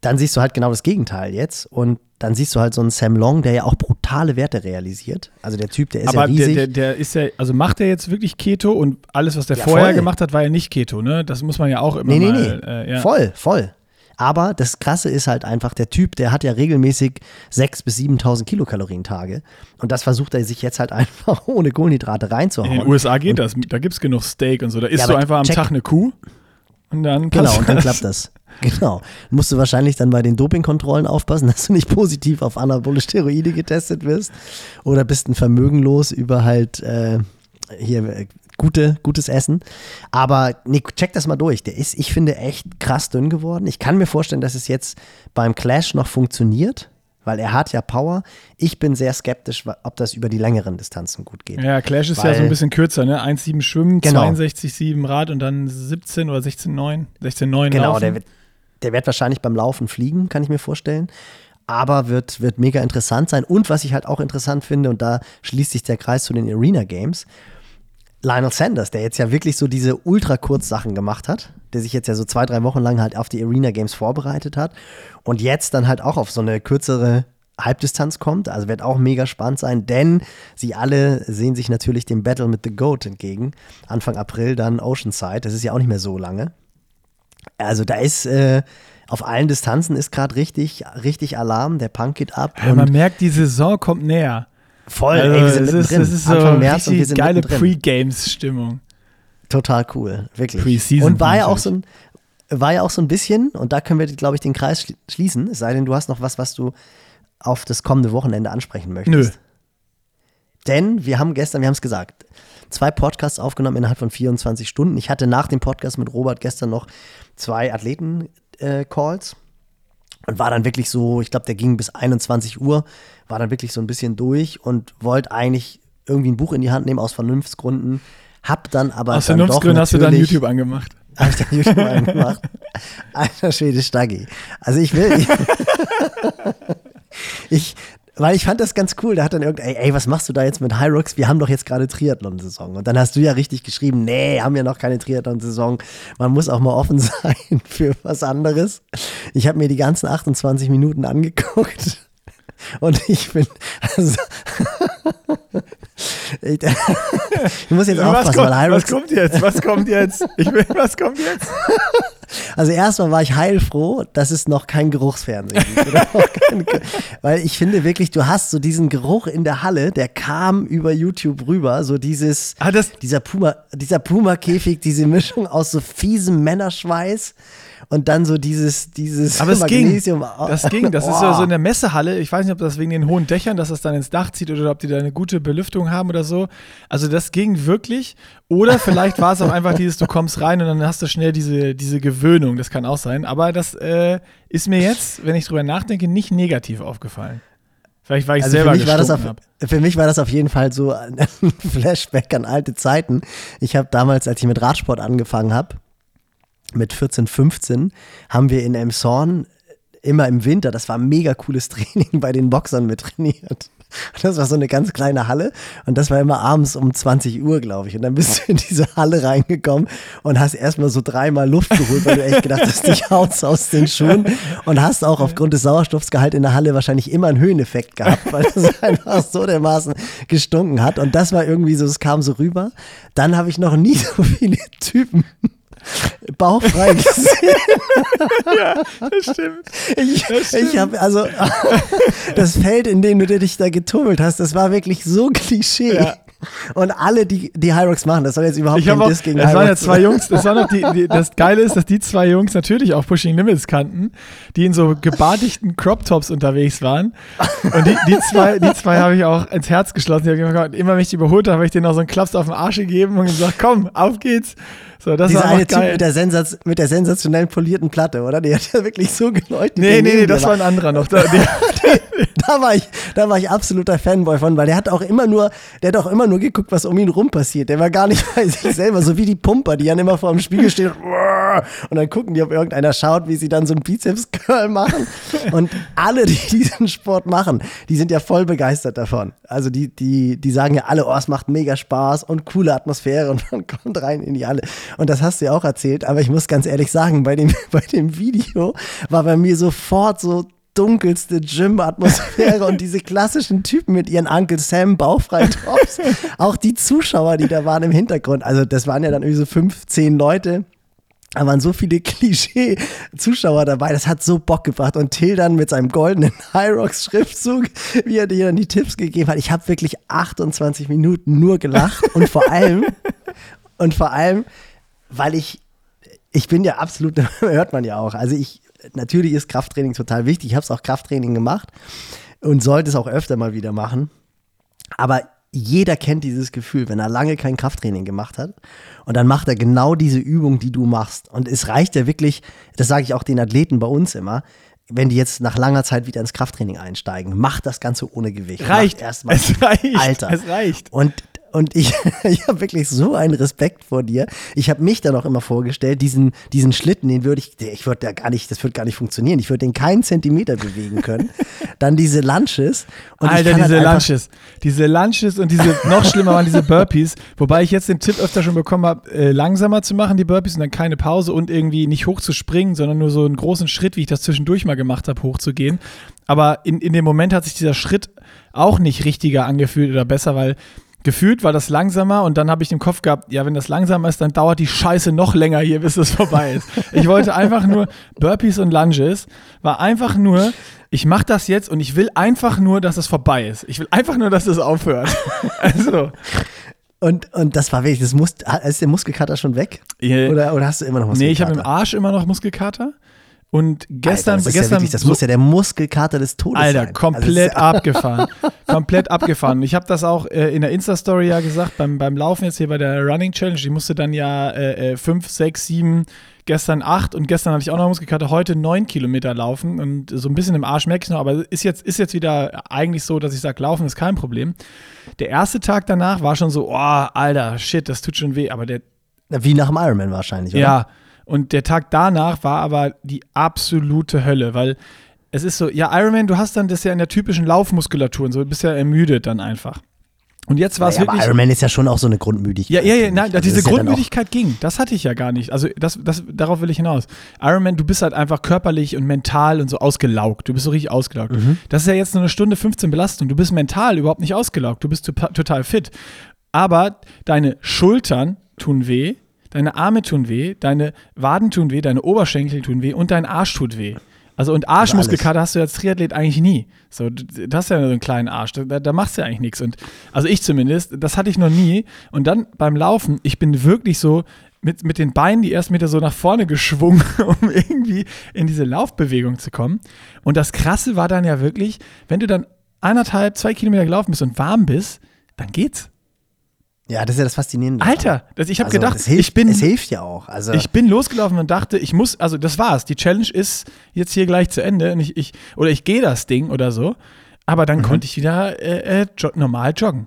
dann siehst du halt genau das Gegenteil jetzt und dann siehst du halt so einen Sam Long, der ja auch brutale Werte realisiert. Also der Typ, der ist Aber ja der, riesig. der, der ist ja, also macht er jetzt wirklich Keto und alles, was der Ja, vorher voll. gemacht hat, war ja nicht Keto, ne? Das muss man ja auch immer nee, nee, mal. nee. Äh, ja. Voll, voll. Aber das Krasse ist halt einfach, der Typ, der hat ja regelmäßig 6.000 bis 7.000 Kilokalorien Tage. Und das versucht er sich jetzt halt [laughs] einfach ohne Kohlenhydrate In reinzuhauen. den USA geht das. Da gibt es genug Steak und so. Da isst Ja, du einfach am Tag eine Kuh und dann Genau, und dann das. klappt [laughs] das. Genau. Musst du wahrscheinlich dann bei den Dopingkontrollen aufpassen, [laughs] dass du nicht positiv auf anabole Steroide getestet wirst oder bist ein Vermögen los über halt äh, hier äh, gute, gutes Essen. Aber nee, check das mal durch. Der ist, ich finde, echt krass dünn geworden. Ich kann mir vorstellen, dass es jetzt beim Clash noch funktioniert, weil er hat ja Power. Ich bin sehr skeptisch, ob das über die längeren Distanzen gut geht. Ja, Clash ist ja Weil- so ein bisschen kürzer, ne? 1,7 Schwimmen, Genau. 62,7 Rad und dann 17 oder 16,9. 16,9 Genau, laufen. der wird, der wird wahrscheinlich beim Laufen fliegen, kann ich mir vorstellen. Aber wird, wird mega interessant sein. Und was ich halt auch interessant finde, und da schließt sich der Kreis zu den Arena Games, Lionel Sanders, der jetzt ja wirklich so diese Ultra-Kurz-Sachen gemacht hat, der sich jetzt ja so zwei, drei Wochen lang halt auf die Arena Games vorbereitet hat und jetzt dann halt auch auf so eine kürzere Halbdistanz kommt. Also wird auch mega spannend sein, denn sie alle sehen sich natürlich dem Battle mit The Goat entgegen. Anfang April dann Oceanside, das ist ja auch nicht mehr so lange. Also da ist äh, auf allen Distanzen ist gerade richtig, richtig Alarm, der Punk geht ab ja, und man merkt, die Saison kommt näher. Voll, Also, ey, wir sind das, ist, mittendrin. das ist so März und wir sind geile mittendrin. Pre-Games-Stimmung. Total cool, wirklich. Pre-Season und war ja auch so ein, war ja auch so ein bisschen, und da können wir, glaube ich, den Kreis schli- schließen, es sei denn, du hast noch was, was du auf das kommende Wochenende ansprechen möchtest. Nö. Denn wir haben gestern, wir haben es gesagt, zwei Podcasts aufgenommen innerhalb von 24 Stunden. Ich hatte nach dem Podcast mit Robert gestern noch zwei Athleten-Calls und war dann wirklich so, ich glaube, der ging bis 21 Uhr, war dann wirklich so ein bisschen durch und wollte eigentlich irgendwie ein Buch in die Hand nehmen aus Vernunftsgründen. Hab dann aber Aus dann Vernunftsgründen hast du dann YouTube angemacht. [laughs] habe ich dann YouTube angemacht. Alter Schwede Staggi. Also ich will. [laughs] [laughs] Ich, weil ich fand das ganz cool. Da hat dann irgendein, ey, ey, was machst du da jetzt mit Hyrox? Wir haben doch jetzt gerade Triathlon-Saison. Und dann hast du ja richtig geschrieben, nee, haben ja noch keine Triathlon-Saison. Man muss auch mal offen [laughs] sein für was anderes. Ich habe mir die ganzen 28 Minuten angeguckt. Und ich bin, also, [laughs] ich, ich muss jetzt was, aufpassen, kommt, weil was Hyrox, kommt jetzt? Was kommt jetzt? Ich will, was kommt jetzt? [laughs] Also erstmal war ich heilfroh, dass es noch kein Geruchsfernsehen gibt. [laughs] Weil ich finde wirklich, du hast so diesen Geruch in der Halle, der kam über YouTube rüber, so dieses, Ah, das- dieser Puma, dieser Puma-Käfig, diese Mischung aus so fiesem Männerschweiß und dann so dieses, dieses Aber es ging. Magnesium. Das ging. Das ist ja so in der Messehalle. Ich weiß nicht, ob das wegen den hohen Dächern, dass das dann ins Dach zieht oder ob die da eine gute Belüftung haben oder so. Also das ging wirklich. Oder vielleicht war es auch einfach dieses, du kommst rein und dann hast du schnell diese, diese Gewöhnung. Das kann auch sein. Aber das äh, ist mir jetzt, wenn ich drüber nachdenke, nicht negativ aufgefallen. Vielleicht, weil ich Also selber für mich, war das auf, für mich war das auf jeden Fall so ein [laughs] Flashback an alte Zeiten. Ich habe damals, als ich mit Radsport angefangen habe, mit 14, 15, haben wir in Emshorn immer im Winter, das war mega cooles [laughs] Training, bei den Boxern mit trainiert. Das war so eine ganz kleine Halle und das war immer abends um 20 Uhr, glaube ich. Und dann bist du in diese Halle reingekommen und hast erstmal so dreimal Luft geholt, weil du echt gedacht hast, dich haut's aus den Schuhen und hast auch aufgrund des Sauerstoffsgehalts in der Halle wahrscheinlich immer einen Höheneffekt gehabt, weil es [laughs] einfach so dermaßen gestunken hat. Und das war irgendwie so, es kam so rüber. Dann habe ich noch nie so viele Typen bauchfrei gesehen. [laughs] Das stimmt. Ich, Das ich habe also [laughs] das Feld, in dem du dich da getummelt hast, das war wirklich so Klischee. Ja. Und alle, die die Hyrox machen, das soll jetzt überhaupt Ich habe kein auch, Diss gegen es waren ja zwei Jungs, das war noch die, die, das Geile ist, dass die zwei Jungs natürlich auch Pushing Limits kannten, die in so gebartigten Crop Tops unterwegs waren. Und die, die zwei, die zwei habe ich auch ins Herz geschlossen. Immer, immer wenn ich die überholt habe, habe ich denen noch so einen Klaps auf den Arsch gegeben und gesagt, komm, auf geht's. So, das Dieser war eine einfach Typ geil. mit der, Sensaz mit der sensationell polierten Platte, oder? Der hat ja wirklich so geleuchtet. Nee, nee, nee, das war ein anderer noch. [laughs] Da, der, da war ich, da war ich absoluter Fanboy von, weil der hat auch immer nur, der hat auch immer nur geguckt, was um ihn rum passiert. Der war gar nicht [laughs] bei sich selber, so wie die Pumper, die dann immer vor dem Spiegel stehen und dann gucken die, ob irgendeiner schaut, wie sie dann so einen Bizeps-Curl machen. Und alle, die diesen Sport machen, die sind ja voll begeistert davon. Also die, die, die sagen ja alle, oh, es macht mega Spaß und coole Atmosphäre und man kommt rein in die Halle. Und das hast du ja auch erzählt, aber ich muss ganz ehrlich sagen, bei dem, [laughs] bei dem Video war bei mir sofort so dunkelste Gym-Atmosphäre und diese klassischen Typen mit ihren Uncle Sam bauchfreien Tops. [laughs] Auch die Zuschauer, die da waren im Hintergrund. Also das waren ja dann irgendwie so fünf, zehn Leute. Da waren so viele [laughs] Klischee-Zuschauer dabei, das hat so Bock gebracht. Und Till dann mit seinem goldenen Hyrox-Schriftzug, wie er dir dann die Tipps gegeben hat. Ich habe wirklich 28 Minuten nur gelacht und vor allem, und vor allem, weil ich, ich bin ja absolut, [laughs] hört man ja auch. Also ich, natürlich ist Krafttraining total wichtig. Ich habe es auch Krafttraining gemacht und sollte es auch öfter mal wieder machen. Aber jeder kennt dieses Gefühl, wenn er lange kein Krafttraining gemacht hat und dann macht er genau diese Übung, die du machst. Und es reicht ja wirklich, das sage ich auch den Athleten bei uns immer, wenn die jetzt nach langer Zeit wieder ins Krafttraining einsteigen, macht das Ganze ohne Gewicht. reicht. erstmal. Es reicht. Alter. Es reicht. Und und ich, [laughs] ich habe wirklich so einen Respekt vor dir. Ich habe mich dann auch immer vorgestellt, diesen, diesen Schlitten, den würde ich, ich würde ja gar nicht, das würde gar nicht funktionieren. Ich würde den keinen Zentimeter bewegen können. [laughs] Dann diese Lunches. Und Alter, halt diese einfach- Lunches. Diese Lunches und diese, noch schlimmer waren diese Burpees. Wobei ich jetzt den Tipp öfter schon bekommen habe, äh, langsamer zu machen, die Burpees, und dann keine Pause und irgendwie nicht hoch zu springen, sondern nur so einen großen Schritt, wie ich das zwischendurch mal gemacht habe, hochzugehen. Aber in, in dem Moment hat sich dieser Schritt auch nicht richtiger angefühlt oder besser, weil gefühlt war das langsamer und dann habe ich im Kopf gehabt, ja, wenn das langsamer ist, dann dauert die Scheiße noch länger hier, bis es vorbei ist. Ich wollte einfach nur Burpees und Lunges, war einfach nur, ich mache das jetzt und ich will einfach nur, dass es vorbei ist. Ich will einfach nur, dass es aufhört. [laughs] Also, Und, und das war wirklich, das Mus ist der Muskelkater schon weg? Oder, oder hast du immer noch Muskelkater? nee, ich habe im Arsch immer noch Muskelkater und gestern, Alter, das ist ja gestern wirklich, das so- muss ja der Muskelkater des Todes Alter, sein. Also komplett ja- abgefahren. [laughs] komplett abgefahren. Ich habe das auch äh, in der Insta-Story ja gesagt, beim, beim Laufen jetzt hier bei der Running Challenge. Ich musste dann ja 5, 6, 7, gestern 8 und gestern hatte ich auch noch Muskelkater, heute 9 Kilometer laufen und so ein bisschen im Arsch merke ich noch, aber ist jetzt, ist jetzt wieder eigentlich so, dass ich sage, laufen ist kein Problem. Der erste Tag danach war schon so, oh, Alter, shit, das tut schon weh, aber der Wie nach dem Ironman wahrscheinlich, oder? ja, und der Tag danach war aber die absolute Hölle, weil es ist so, ja, Ironman, du hast dann das ja in der typischen Laufmuskulatur und so, du bist ja ermüdet dann einfach. Und jetzt war es Ja, aber wirklich. Ironman ist ja schon auch so eine Grundmüdigkeit. Ja, ja, ja, nein. Also diese ist ja Grundmüdigkeit ging. Das hatte ich ja gar nicht. Also das, das, darauf will ich hinaus. Ironman, du bist halt einfach körperlich und mental und so ausgelaugt. Du bist so richtig ausgelaugt. Mhm. Das ist ja jetzt nur eine Stunde 15 Belastung. Du bist mental überhaupt nicht ausgelaugt. Du bist total fit. Aber deine Schultern tun weh, deine Arme tun weh, deine Waden tun weh, deine Oberschenkel tun weh und dein Arsch tut weh. Also und Arschmuskelkater hast du als Triathlet eigentlich nie. So, d- das ist ja nur so einen kleinen Arsch. Da, da machst du ja eigentlich nichts. Und also ich zumindest, das hatte ich noch nie. Und dann beim Laufen, ich bin wirklich so mit, mit den Beinen die ersten Meter so nach vorne geschwungen, [laughs] um irgendwie in diese Laufbewegung zu kommen. Und das Krasse war dann ja wirklich, wenn du dann eineinhalb, zwei Kilometer gelaufen bist und warm bist, dann geht's. Ja, das ist ja das Faszinierende. Alter, das, ich habe Also, gedacht, hilft, ich bin es hilft ja auch. Also, ich bin losgelaufen und dachte, ich muss, also das war's. Die Challenge ist jetzt hier gleich zu Ende ich, ich oder ich gehe das Ding oder so. Aber Mhm. dann konnte ich wieder äh, äh, jo normal joggen.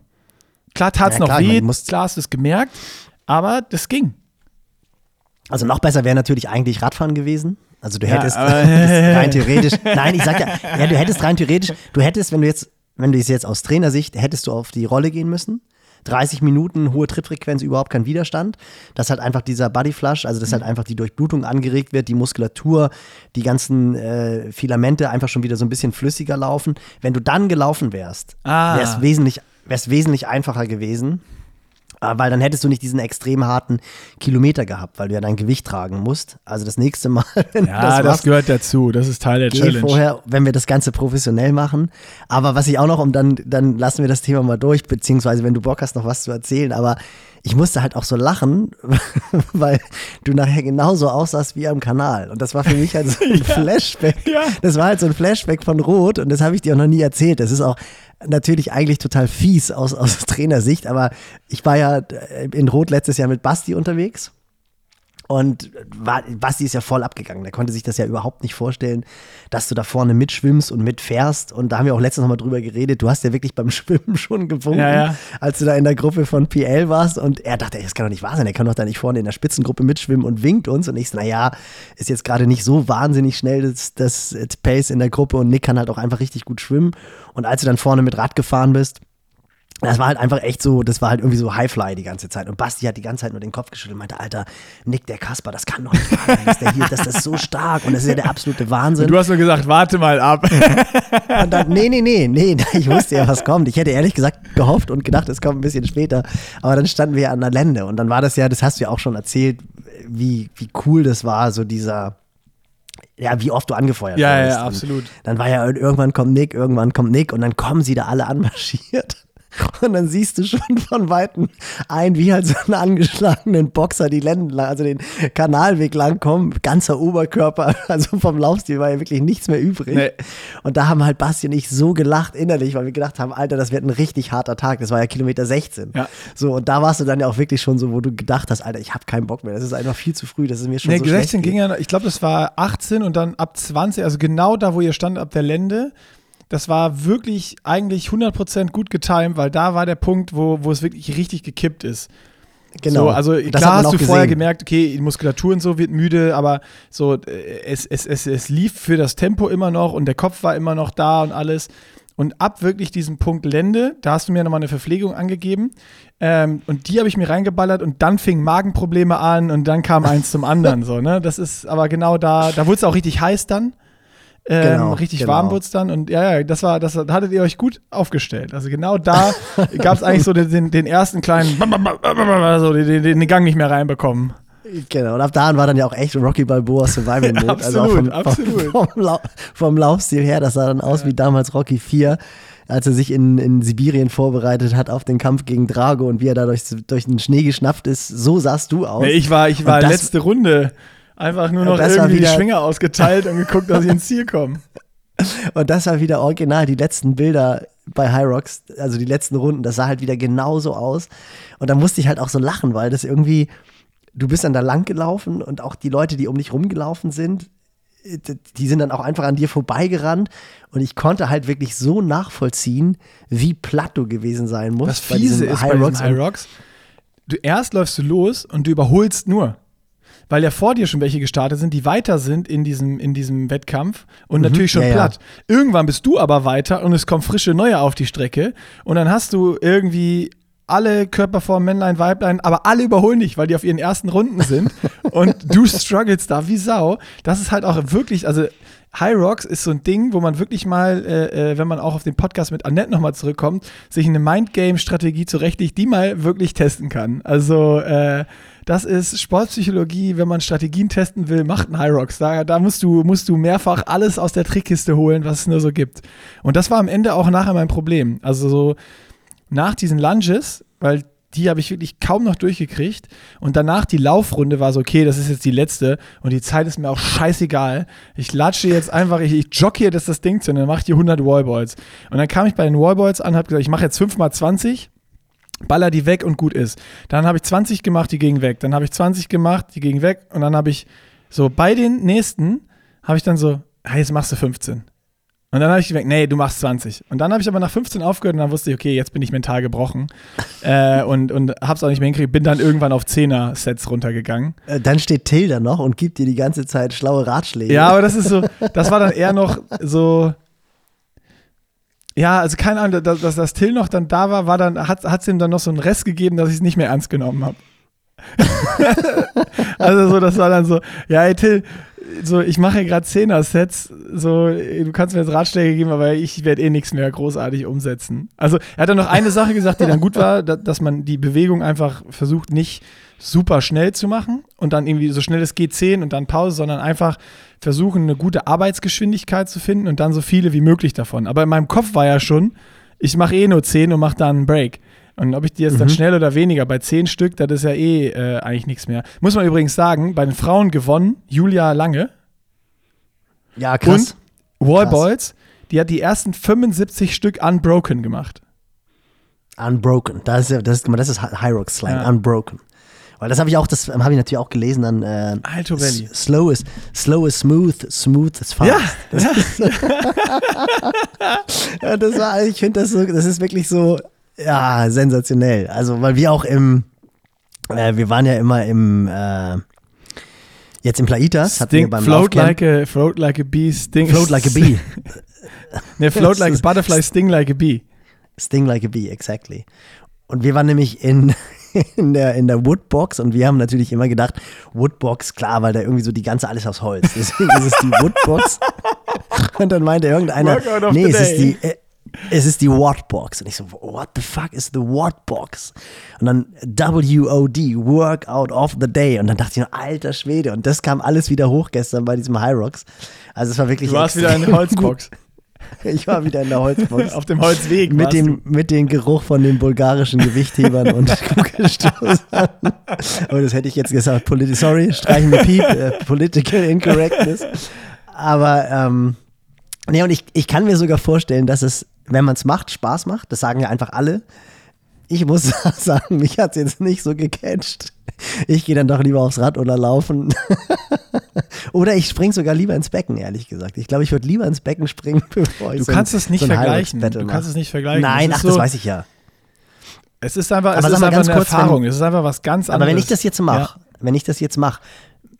Klar tat's Ja, noch klar, ich weh, du musst- klar hast du es gemerkt, aber das ging. also noch besser wäre natürlich eigentlich Radfahren gewesen. Also du Ja, hättest, aber- [laughs] hättest rein [laughs] theoretisch, nein, ich sag ja, ja, du hättest rein theoretisch, du hättest, wenn du jetzt, wenn du es jetzt aus Trainersicht, hättest du auf die Rolle gehen müssen. 30 Minuten hohe Trittfrequenz, überhaupt kein Widerstand. Das halt einfach dieser Bodyflush, also dass halt einfach die Durchblutung angeregt wird, die Muskulatur, die ganzen äh, Filamente einfach schon wieder so ein bisschen flüssiger laufen. Wenn du dann gelaufen wärst, Ah. wäre es wesentlich, wär's wesentlich einfacher gewesen. Weil dann hättest du nicht diesen extrem harten Kilometer gehabt, weil du ja dein Gewicht tragen musst. Also das nächste Mal, [laughs] wenn ja, du das, das machst, gehört dazu. Das ist Teil der Challenge. vorher, wenn wir das Ganze professionell machen. Aber was ich auch noch, um dann, dann lassen wir das Thema mal durch, beziehungsweise wenn du Bock hast, noch was zu erzählen. Aber ich musste halt auch so lachen, [laughs] weil du nachher genauso aussahst wie am Kanal. Und das war für mich halt so ein [laughs] ja. Flashback. Ja. Das war halt so ein Flashback von Rot und das habe ich dir auch noch nie erzählt. Das ist auch natürlich eigentlich total fies aus, aus Trainersicht, aber ich war ja in Rot letztes Jahr mit Basti unterwegs und Basti ist ja voll abgegangen. Der konnte sich das ja überhaupt nicht vorstellen, dass du da vorne mitschwimmst und mitfährst. Und da haben wir auch letztens nochmal drüber geredet. Du hast ja wirklich beim [laughs] Schwimmen schon gewunken, ja, ja. als du da in der Gruppe von PL warst. Und er dachte, das kann doch nicht wahr sein. Er kann doch da nicht vorne in der Spitzengruppe mitschwimmen und winkt uns. Und ich so, naja, ist jetzt gerade nicht so wahnsinnig schnell das, das Pace in der Gruppe. Und Nick kann halt auch einfach richtig gut schwimmen. Und als du dann vorne mit Rad gefahren bist, das war halt einfach echt so, das war halt irgendwie so Highfly die ganze Zeit. Und Basti hat die ganze Zeit nur den Kopf geschüttelt und meinte, Alter, Nick, der Kasper, das kann doch nicht sein, dass der hier, das ist so stark und das ist ja der absolute Wahnsinn. Du hast nur gesagt, warte mal ab. [laughs] und dann, nee, nee, nee, nee, [laughs] ich wusste ja, was kommt. Ich hätte ehrlich gesagt gehofft und gedacht, es kommt ein bisschen später. Aber dann standen wir ja an der Lände und dann war das ja, das hast du ja auch schon erzählt, wie, wie cool das war, so dieser, ja, wie oft du angefeuert ja, wurdest. Ja, ja, absolut. Dann war ja irgendwann kommt Nick, irgendwann kommt Nick und dann kommen sie da alle anmarschiert. [laughs] Und dann siehst du schon von Weitem ein, wie halt so einen angeschlagenen Boxer die Lenden, also den Kanalweg langkommen, ganzer Oberkörper, [laughs] also vom Laufstil war ja wirklich nichts mehr übrig. Nee. Und da haben halt Basti und ich so gelacht innerlich, weil wir gedacht haben, Alter, das wird ein richtig harter Tag. Das war ja Kilometer 16. Ja. So, und da warst du dann ja auch wirklich schon so, wo du gedacht hast, Alter, ich habe keinen Bock mehr. Das ist einfach viel zu früh. Das ist mir schon nee, so 16 ging ja, ich glaube, das war 18 und dann ab 20, also genau da, wo ihr stand, ab der Lende das war wirklich eigentlich 100% gut getimt, weil da war der Punkt, wo, wo es wirklich richtig gekippt ist. Genau. So, also klar hast du gesehen. vorher gemerkt, okay, die Muskulatur und so wird müde, aber so äh, es, es, es, es lief für das Tempo immer noch und der Kopf war immer noch da und alles. Und ab wirklich diesem Punkt Lände, da hast du mir nochmal eine Verpflegung angegeben. Ähm, und die habe ich mir reingeballert und dann fingen Magenprobleme an und dann kam eins zum anderen. So, ne? Das ist aber genau da, da wurde es auch richtig heiß dann. Ähm, genau, richtig genau. warm wurde es dann und ja, ja, das war, das hattet ihr euch gut aufgestellt. Also genau da [laughs] gab es eigentlich so den, den, ersten kleinen, so den, den Gang nicht mehr reinbekommen. Genau, und ab da war dann ja auch echt Rocky Balboa Survival [laughs] Mode. absolut, also vom, absolut. Vom, vom, Lau vom, Laufstil her, das sah dann aus ja. wie damals Rocky 4, als er sich in, in Sibirien vorbereitet hat auf den Kampf gegen Drago und wie er da durch, durch den Schnee geschnappt ist. So sahst du aus. Nee, ich war, ich war letzte Runde. Einfach nur noch irgendwie die Schwinger ausgeteilt und geguckt, dass ich ins Ziel komme. [laughs] Und das war wieder original, die letzten Bilder bei High Rocks, also die letzten Runden, das sah halt wieder genauso aus. Und da musste ich halt auch so lachen, weil das irgendwie, du bist dann da lang gelaufen und auch die Leute, die um dich rumgelaufen sind, die sind dann auch einfach an dir vorbeigerannt und ich konnte halt wirklich so nachvollziehen, wie platt du gewesen sein musst. Das Fiese ist High bei Rocks, High Rocks, du erst läufst du los und du überholst nur weil ja vor dir schon welche gestartet sind, die weiter sind in diesem, in diesem Wettkampf und mhm, natürlich schon ja, platt. Ja. Irgendwann bist du aber weiter und es kommen frische neue auf die Strecke und dann hast du irgendwie alle Körperformen, Männlein, Weiblein, aber alle überholen dich, weil die auf ihren ersten Runden sind [laughs] und du struggles da wie Sau. Das ist halt auch wirklich, also High Rocks ist so ein Ding, wo man wirklich mal, äh, äh wenn man auch auf den Podcast mit Annette nochmal zurückkommt, sich eine Mindgame-Strategie zurechtlegt, die mal wirklich testen kann. Also äh, das ist Sportpsychologie, wenn man Strategien testen will, macht ein Rocks. Da, da musst, du, musst du mehrfach alles aus der Trickkiste holen, was es nur so gibt. Und das war am Ende auch nachher mein Problem. Also so nach diesen Lunges, weil die habe ich wirklich kaum noch durchgekriegt. Und danach die Laufrunde war so, okay, das ist jetzt die letzte und die Zeit ist mir auch scheißegal. Ich latsche jetzt einfach, ich, ich jogge hier, dass das Ding zu und dann mache ich die 100 Wallballs. Und dann kam ich bei den Wallballs an, habe gesagt, ich mache jetzt 5 mal 20 baller die weg und gut ist. Dann habe ich 20 gemacht, die gingen weg. Dann habe ich 20 gemacht, die gingen weg. Und dann habe ich so bei den nächsten, habe ich dann so, hey, jetzt machst du 15. Und dann habe ich gemerkt, nee, du machst 20. Und dann habe ich aber nach 15 aufgehört und dann wusste ich, okay, jetzt bin ich mental gebrochen. [laughs] äh, und, und habe es auch nicht mehr hingekriegt. Bin dann irgendwann auf 10er-Sets runtergegangen. Äh, dann steht Till da noch und gibt dir die ganze Zeit schlaue Ratschläge. Ja, aber das ist so, das war dann eher noch so, ja, also keine Ahnung, dass, dass das Till noch dann da war, war dann, hat es ihm dann noch so einen Rest gegeben, dass ich es nicht mehr ernst genommen habe. [laughs] also so, das war dann so, ja, ey Till, so, ich mache gerade Zehner-Sets, so, du kannst mir jetzt Ratschläge geben, aber ich werde eh nichts mehr großartig umsetzen. Also, er hat dann noch eine Sache gesagt, die dann gut war, dass man die Bewegung einfach versucht, nicht super schnell zu machen und dann irgendwie so schnell es geht 10 und dann Pause, sondern einfach versuchen, eine gute Arbeitsgeschwindigkeit zu finden und dann so viele wie möglich davon. Aber in meinem Kopf war ja schon, ich mache eh nur 10 und mache dann einen Break. Und ob ich die jetzt mhm. dann schnell oder weniger, bei 10 Stück, das ist ja eh äh, eigentlich nichts mehr. Muss man übrigens sagen, bei den Frauen gewonnen, Julia Lange. Ja, krass. Und Wallballs, die hat die ersten 75 Stück unbroken gemacht. Unbroken, das ist, das ist, das ist High Rock Slang, ja. unbroken. Weil das habe ich auch, das habe ich natürlich auch gelesen dann. Äh, Alto Valley. Slow is, slow is smooth, smooth is fast. Ja. Das, ja. [laughs] ja, das war, ich finde das so, das ist wirklich so, ja, sensationell. Also, weil wir auch im, äh, wir waren ja immer im, äh, jetzt im Plaitas, hatten wir beim float like a, float like a bee, sting. Float like a bee. [laughs] ne, float like a [laughs] butterfly, sting like a bee. Sting like a bee, exactly. Und wir waren nämlich in, [laughs] in der, in der Woodbox und wir haben natürlich immer gedacht, Woodbox, klar, weil da irgendwie so die ganze alles aus Holz. Deswegen ist es die Woodbox. [laughs] und dann meinte irgendeiner, nee, es ist die, äh, es ist die Wattbox. Und ich so, what the fuck is the Wattbox? Und dann WOD, Workout of the Day. Und dann dachte ich alter Schwede. Und das kam alles wieder hoch gestern bei diesem High Rocks. Also es war wirklich Du warst wieder eine Holzbox. Ich war wieder in der Holzbox. Auf dem Holzweg. Mit dem, mit dem Geruch von den bulgarischen Gewichthebern und [laughs] Kugelstoßern. Aber das hätte ich jetzt gesagt. Politi sorry, streichen wir Piep. Uh, political Incorrectness. Aber, ähm, nee, und ich, ich kann mir sogar vorstellen, dass es, wenn man es macht, Spaß macht. Das sagen ja einfach alle. Ich muss [laughs] sagen, mich hat es jetzt nicht so gecatcht. Ich gehe dann doch lieber aufs Rad oder laufen. Oder ich springe sogar lieber ins Becken, ehrlich gesagt. Ich glaube, ich würde lieber ins Becken springen, [laughs] bevor ich Du so kannst ein, es nicht so vergleichen. Du kannst es nicht vergleichen. Nein, ach, so, das weiß ich ja. Es ist einfach, es ist einfach eine kurz, Erfahrung. Wenn, es ist einfach was ganz anderes. Aber wenn ich das jetzt mache, ja. wenn ich das jetzt mache,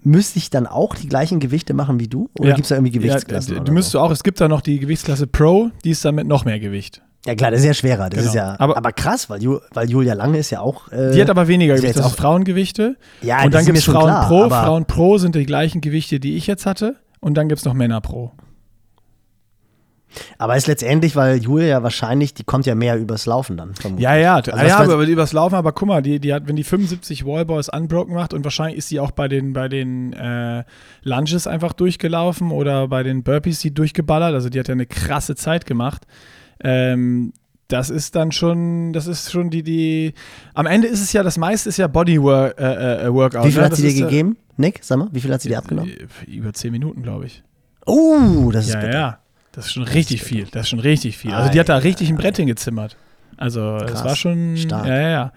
müsste ich dann auch die gleichen Gewichte machen wie du? Oder ja. gibt es da irgendwie Gewichtsklassen? Ja, du müsstest so? auch, es gibt da noch die Gewichtsklasse Pro, die ist dann mit noch mehr Gewicht. Ja klar, das ist ja schwerer. Das genau. ist ja, aber, aber, krass, weil, Ju, weil Julia Lange ist ja auch. Äh, die hat aber weniger Gewicht. Das ist Frauengewichte. Ja, und dann gibt es Frauen klar, Pro. Frauen Pro sind die gleichen Gewichte, die ich jetzt hatte. Und dann gibt es noch Männer Pro. Aber ist letztendlich, weil Julia ja wahrscheinlich, die kommt ja mehr übers Laufen dann. Vermutlich. Ja, ja, also ja, aber übers Laufen, aber guck mal, die, die hat, wenn die 75 Wallballs unbroken macht und wahrscheinlich ist sie auch bei den, bei den äh, Lunges einfach durchgelaufen oder bei den Burpees die durchgeballert, also die hat ja eine krasse Zeit gemacht. Ähm, das ist dann schon, das ist schon die, die. Am Ende ist es ja, das meiste ist ja Bodywork äh, äh, Workout. Wie viel ne? hat sie dir gegeben, Nick? Sag mal, wie viel hat sie dir abgenommen? Über zehn Minuten, glaube ich. Oh, das ist ja, bitter. ja. Das ist schon das richtig ist viel. Das ist schon richtig viel. Also die hat da richtig ein Brett hingezimmert. Also Krass. das war schon. Stark. Ja, ja, ja.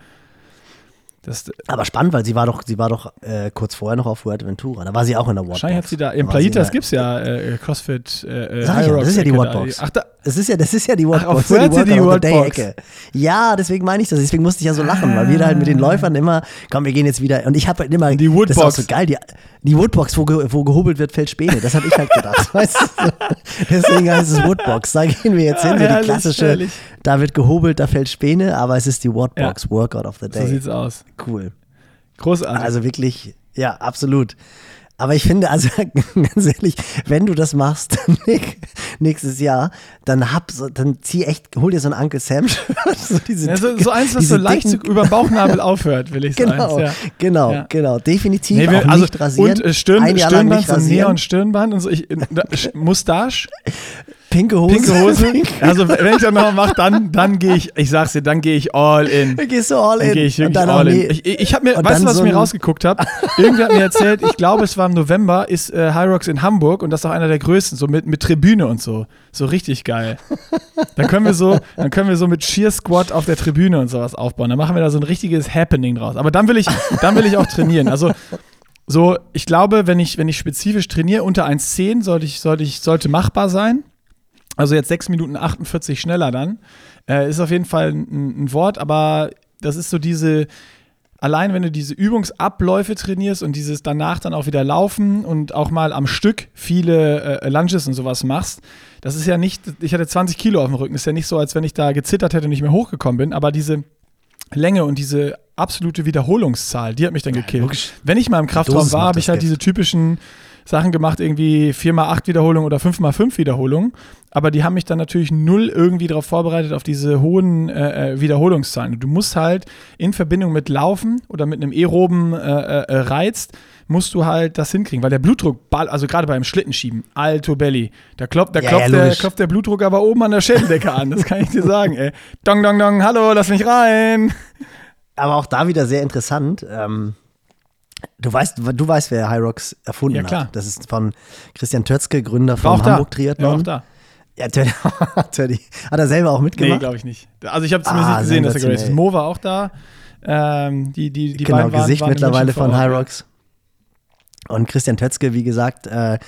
Das, Aber spannend, weil sie war doch, sie war doch äh, kurz vorher noch auf Fuerteventura. Da war sie auch in der Wattbox. Wahrscheinlich hat sie da. Im Playitas gibt es ja äh, CrossFit. Äh, ja, das ist ja die Wattbox. Ach, da, das ist ja, das ist ja die Wattbox. Ach, Fuerte die, die Wattbox. Ja, deswegen meine ich das. Deswegen musste ich ja so lachen, weil wir da halt mit den Läufern immer, komm, wir gehen jetzt wieder. Und ich habe halt immer. Die Woodbox. Das ist auch so geil. Die, die Woodbox, wo, ge, wo gehobelt wird, fällt Späne. Das habe ich halt gedacht. [laughs] weißt du? Deswegen heißt es Woodbox. Da gehen wir jetzt hin. So die klassische. Da wird gehobelt, da fällt Späne, aber es ist die Wattbox. Ja. Workout of the Day. So sieht's aus. Cool. Großartig. Also wirklich, ja, absolut. Aber ich finde, also [laughs] ganz ehrlich, wenn du das machst Nick, [laughs] nächstes Jahr, dann hab so, dann zieh echt, hol dir so ein Uncle Sam [laughs] so, ja, so, so, eins, was so leicht über Bauchnabel aufhört, will ich sagen. Genau, ja. genau, ja. genau. Definitiv nee, wir, auch also, nicht rasieren. Und äh, Stirn, Stirnband, so Neon Stirnband und so. Ich, Mustache. Pinke Hose. Pinke Hose. [laughs] Also wenn ich das nochmal mache, dann, dann gehe ich, ich sag's dir, dann gehe ich all in. Dann gehst du all in. Dann gehe ich wirklich all in. Ich, ich habe mir, weißt du, was so ich mir rausgeguckt habe? Irgendwer hat mir erzählt, ich glaube, es war im November, ist äh, High Rocks in Hamburg und das ist auch einer der größten, so mit, mit Tribüne und so. So richtig geil. Dann können wir so, dann können wir so mit Cheer Squad auf der Tribüne und sowas aufbauen. Dann machen wir da so ein richtiges Happening draus. Aber dann will ich, dann will ich auch trainieren. Also so, ich glaube, wenn ich, wenn ich spezifisch trainiere, unter 1,10 sollte ich, sollte ich, sollte machbar sein. Also jetzt 6 Minuten 48 schneller dann. Äh, ist auf jeden Fall ein, ein, Wort, aber das ist so diese, allein wenn du diese Übungsabläufe trainierst und dieses danach dann auch wieder laufen und auch mal am Stück viele äh, Lunges und sowas machst, das ist ja nicht, ich hatte 20 Kilo auf dem Rücken, ist ja nicht so, als wenn ich da gezittert hätte und nicht mehr hochgekommen bin, aber diese Länge und diese absolute Wiederholungszahl, die hat mich dann gekillt. Ja, wenn ich mal im Kraftraum war, habe ich halt diese typischen Sachen gemacht, irgendwie 4x8 Wiederholungen oder 5x5 Wiederholungen. Aber die haben mich dann natürlich null irgendwie darauf vorbereitet, auf diese hohen äh, äh Wiederholungszahlen. Du musst halt in Verbindung mit Laufen oder mit einem aeroben äh, äh, äh, Reiz, musst du halt das hinkriegen, weil der Blutdruck, also gerade beim Schlittenschieben, alto belly, da klopft, da ja, klopft, ja, der, klopft der Blutdruck aber oben an der Schädeldecke an, das kann ich dir sagen, ey. Dong, dong, dong, hallo, lass mich rein. Aber auch da wieder sehr interessant. Ähm, du weißt, du weißt, wer Hyrox erfunden ja, klar. hat. Das ist von Christian Tötzke, Gründer vom Hamburg Triathlon. Ja, auch da. Ja, Teddy, [laughs] Teddy. Hat er selber auch mitgemacht? Nee, glaube ich nicht. Also ich habe zumindest ah, nicht gesehen, dass er geraced ist. Mo war auch da. Ähm, die, die, die genau, Gesicht waren mittlerweile von Hyrox. Und Christian Tötzke, wie gesagt, äh,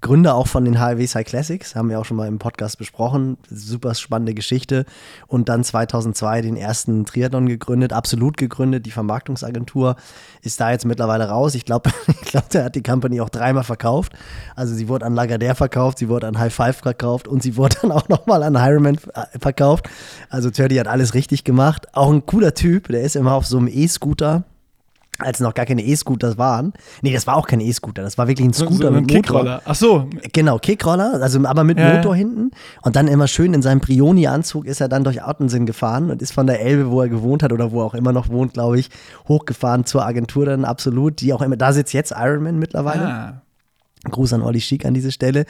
Gründer auch von den HLW Sci Classics, haben wir auch schon mal im Podcast besprochen. Super spannende Geschichte. Und dann 2002 den ersten Triathlon gegründet, absolut gegründet. Die Vermarktungsagentur ist da jetzt mittlerweile raus. Ich glaube, [laughs] ich glaub, der hat die Company auch dreimal verkauft. Also sie wurde an Lagardère verkauft, sie wurde an High Five verkauft und sie wurde [laughs] dann auch nochmal an Hireman äh, verkauft. Also Turdy hat alles richtig gemacht. Auch ein cooler Typ, der ist immer auf so einem E-Scooter als noch gar keine E-Scooters waren. Nee, das war auch kein E-Scooter, das war wirklich ein Scooter so, so mit Kickroller. Ach so. Genau, Kickroller, also aber mit ja, Motor ja. hinten. Und dann immer schön in seinem Brioni-Anzug ist er dann durch Ottensen gefahren und ist von der Elbe, wo er gewohnt hat oder wo er auch immer noch wohnt, glaube ich, hochgefahren zur Agentur dann absolut. Die auch immer, da sitzt jetzt Ironman mittlerweile. Ah. Gruß an Olli Schick an diese Stelle.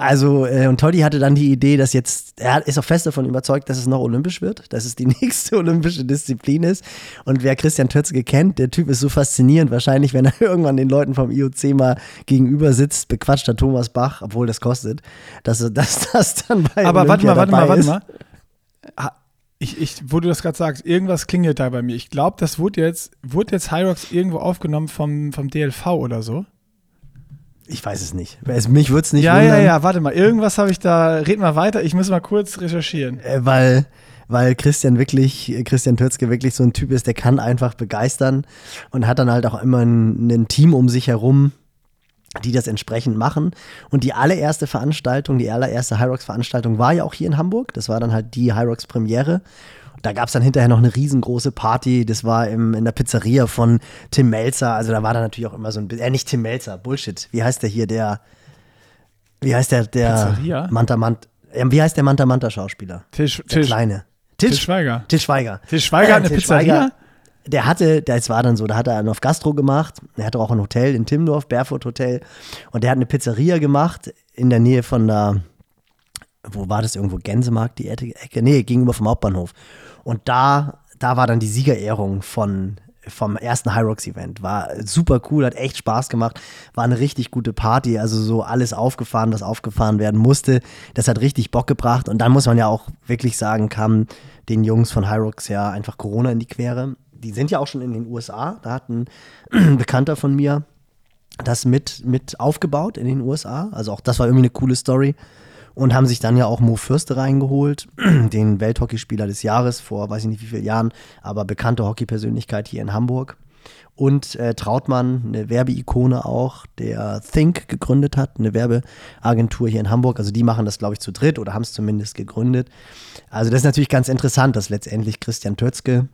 Also, äh, und Toddy hatte dann die Idee, dass jetzt, er ist auch fest davon überzeugt, dass es noch olympisch wird, dass es die [laughs] nächste olympische Disziplin ist. Und wer Christian Tötzke kennt, der Typ ist so faszinierend. Wahrscheinlich, wenn er [laughs] irgendwann den Leuten vom IOC mal gegenüber sitzt, bequatscht er Thomas Bach, obwohl das kostet, dass, [laughs] dass das dann bei Aber Olympia warte mal, warte mal, warte mal. Ich, ich, wo du das gerade sagst, irgendwas klingelt da bei mir. Ich glaube, das wurde jetzt, wurde jetzt Hyrox irgendwo aufgenommen vom, vom DLV oder so. Ich weiß es nicht. mich würde es nicht ja, wundern. Ja, ja, ja, warte mal. Irgendwas habe ich da. Red mal weiter. Ich muss mal kurz recherchieren. Äh, weil, weil Christian wirklich, Christian Tötzke wirklich so ein Typ ist, der kann einfach begeistern und hat dann halt auch immer ein, ein Team um sich herum, die das entsprechend machen. Und die allererste Veranstaltung, die allererste Hyrox-Veranstaltung war ja auch hier in Hamburg. Das war dann halt die Hyrox-Premiere. Da gab es dann hinterher noch eine riesengroße Party. Das war im, in der Pizzeria von Tim Melzer. Also da war da natürlich auch immer so ein bisschen. Äh, nicht Tim Melzer, Bullshit. Wie heißt der hier, der. Wie heißt der, der. Pizzeria? Manta Manta. Wie heißt der Manta Manta Schauspieler? Tisch, der Tisch. Kleine. Tisch, Tisch Schweiger. Tisch Schweiger. Tisch Schweiger hat eine Pizzeria? Schweiger, der hatte, das war dann so, da hat er auf Gastro gemacht. Er hatte auch ein Hotel in Timdorf, Barefoot Hotel. Und der hat eine Pizzeria gemacht in der Nähe von der, wo war das irgendwo? Gänsemarkt, die Ecke? Nee, gegenüber vom Hauptbahnhof. Und da, da war dann die Siegerehrung von, vom ersten Hyrox Event. War super cool, hat echt Spaß gemacht. War eine richtig gute Party, also so alles aufgefahren, was aufgefahren werden musste. Das hat richtig Bock gebracht. Und dann muss man ja auch wirklich sagen, kam den Jungs von Hyrox ja einfach Corona in die Quere. Die sind ja auch schon in den USA. Da hat ein [clears throat] Bekannter von mir das mit, mit aufgebaut in den USA. Also auch das war irgendwie eine coole Story und haben sich dann ja auch Mo Fürste reingeholt, [clears throat] den Welthockeyspieler des Jahres vor weiß ich nicht wie vielen Jahren, aber bekannte Hockeypersönlichkeit hier in Hamburg. Und äh, Trautmann, eine Werbeikone auch, der Think gegründet hat, eine Werbeagentur hier in Hamburg. Also die machen das, glaube ich, zu dritt oder haben es zumindest gegründet. Also das ist natürlich ganz interessant, dass letztendlich Christian Tötzke,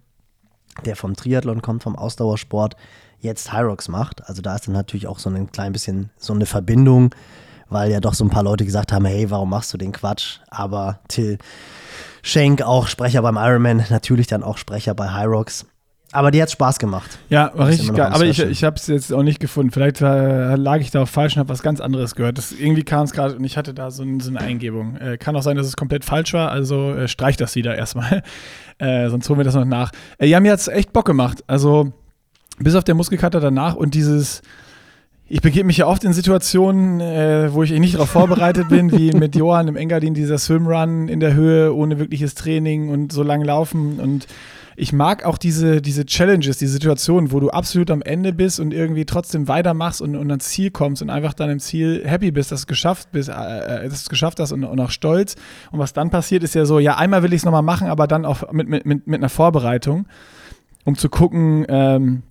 der vom Triathlon kommt, vom Ausdauersport, jetzt Hyrox macht. Also da ist dann natürlich auch so ein klein bisschen so eine Verbindung weil ja doch so ein paar Leute gesagt haben, hey, warum machst du den Quatsch? Aber Till Schenk, auch Sprecher beim Ironman, natürlich dann auch Sprecher bei Hyrox. Aber die hat Spaß gemacht. Ja, war richtig geil. Aber ich, ich habe es jetzt auch nicht gefunden. Vielleicht äh, lag ich da auch falsch und habe was ganz anderes gehört. Das, irgendwie kam es gerade und ich hatte da so, ein, so eine Eingebung. Äh, kann auch sein, dass es komplett falsch war. Also äh, streich das wieder erstmal. [laughs] Äh, sonst holen wir das noch nach. Äh, ja, mir hat es echt Bock gemacht. Also bis auf der Muskelkater danach und dieses ich begebe mich ja oft in Situationen, äh, wo ich nicht darauf vorbereitet bin, wie mit Johann im Engadin, dieser Swimrun in der Höhe ohne wirkliches Training und so lang laufen. Und ich mag auch diese, diese Challenges, die Situationen, wo du absolut am Ende bist und irgendwie trotzdem weitermachst und, und ans Ziel kommst und einfach dann im Ziel happy bist, dass du es geschafft bist, äh, äh dass du es geschafft hast und, und auch stolz. Und was dann passiert, ist ja so, ja, einmal will ich es nochmal machen, aber dann auch mit, mit, mit, mit einer Vorbereitung, um zu gucken, ähm,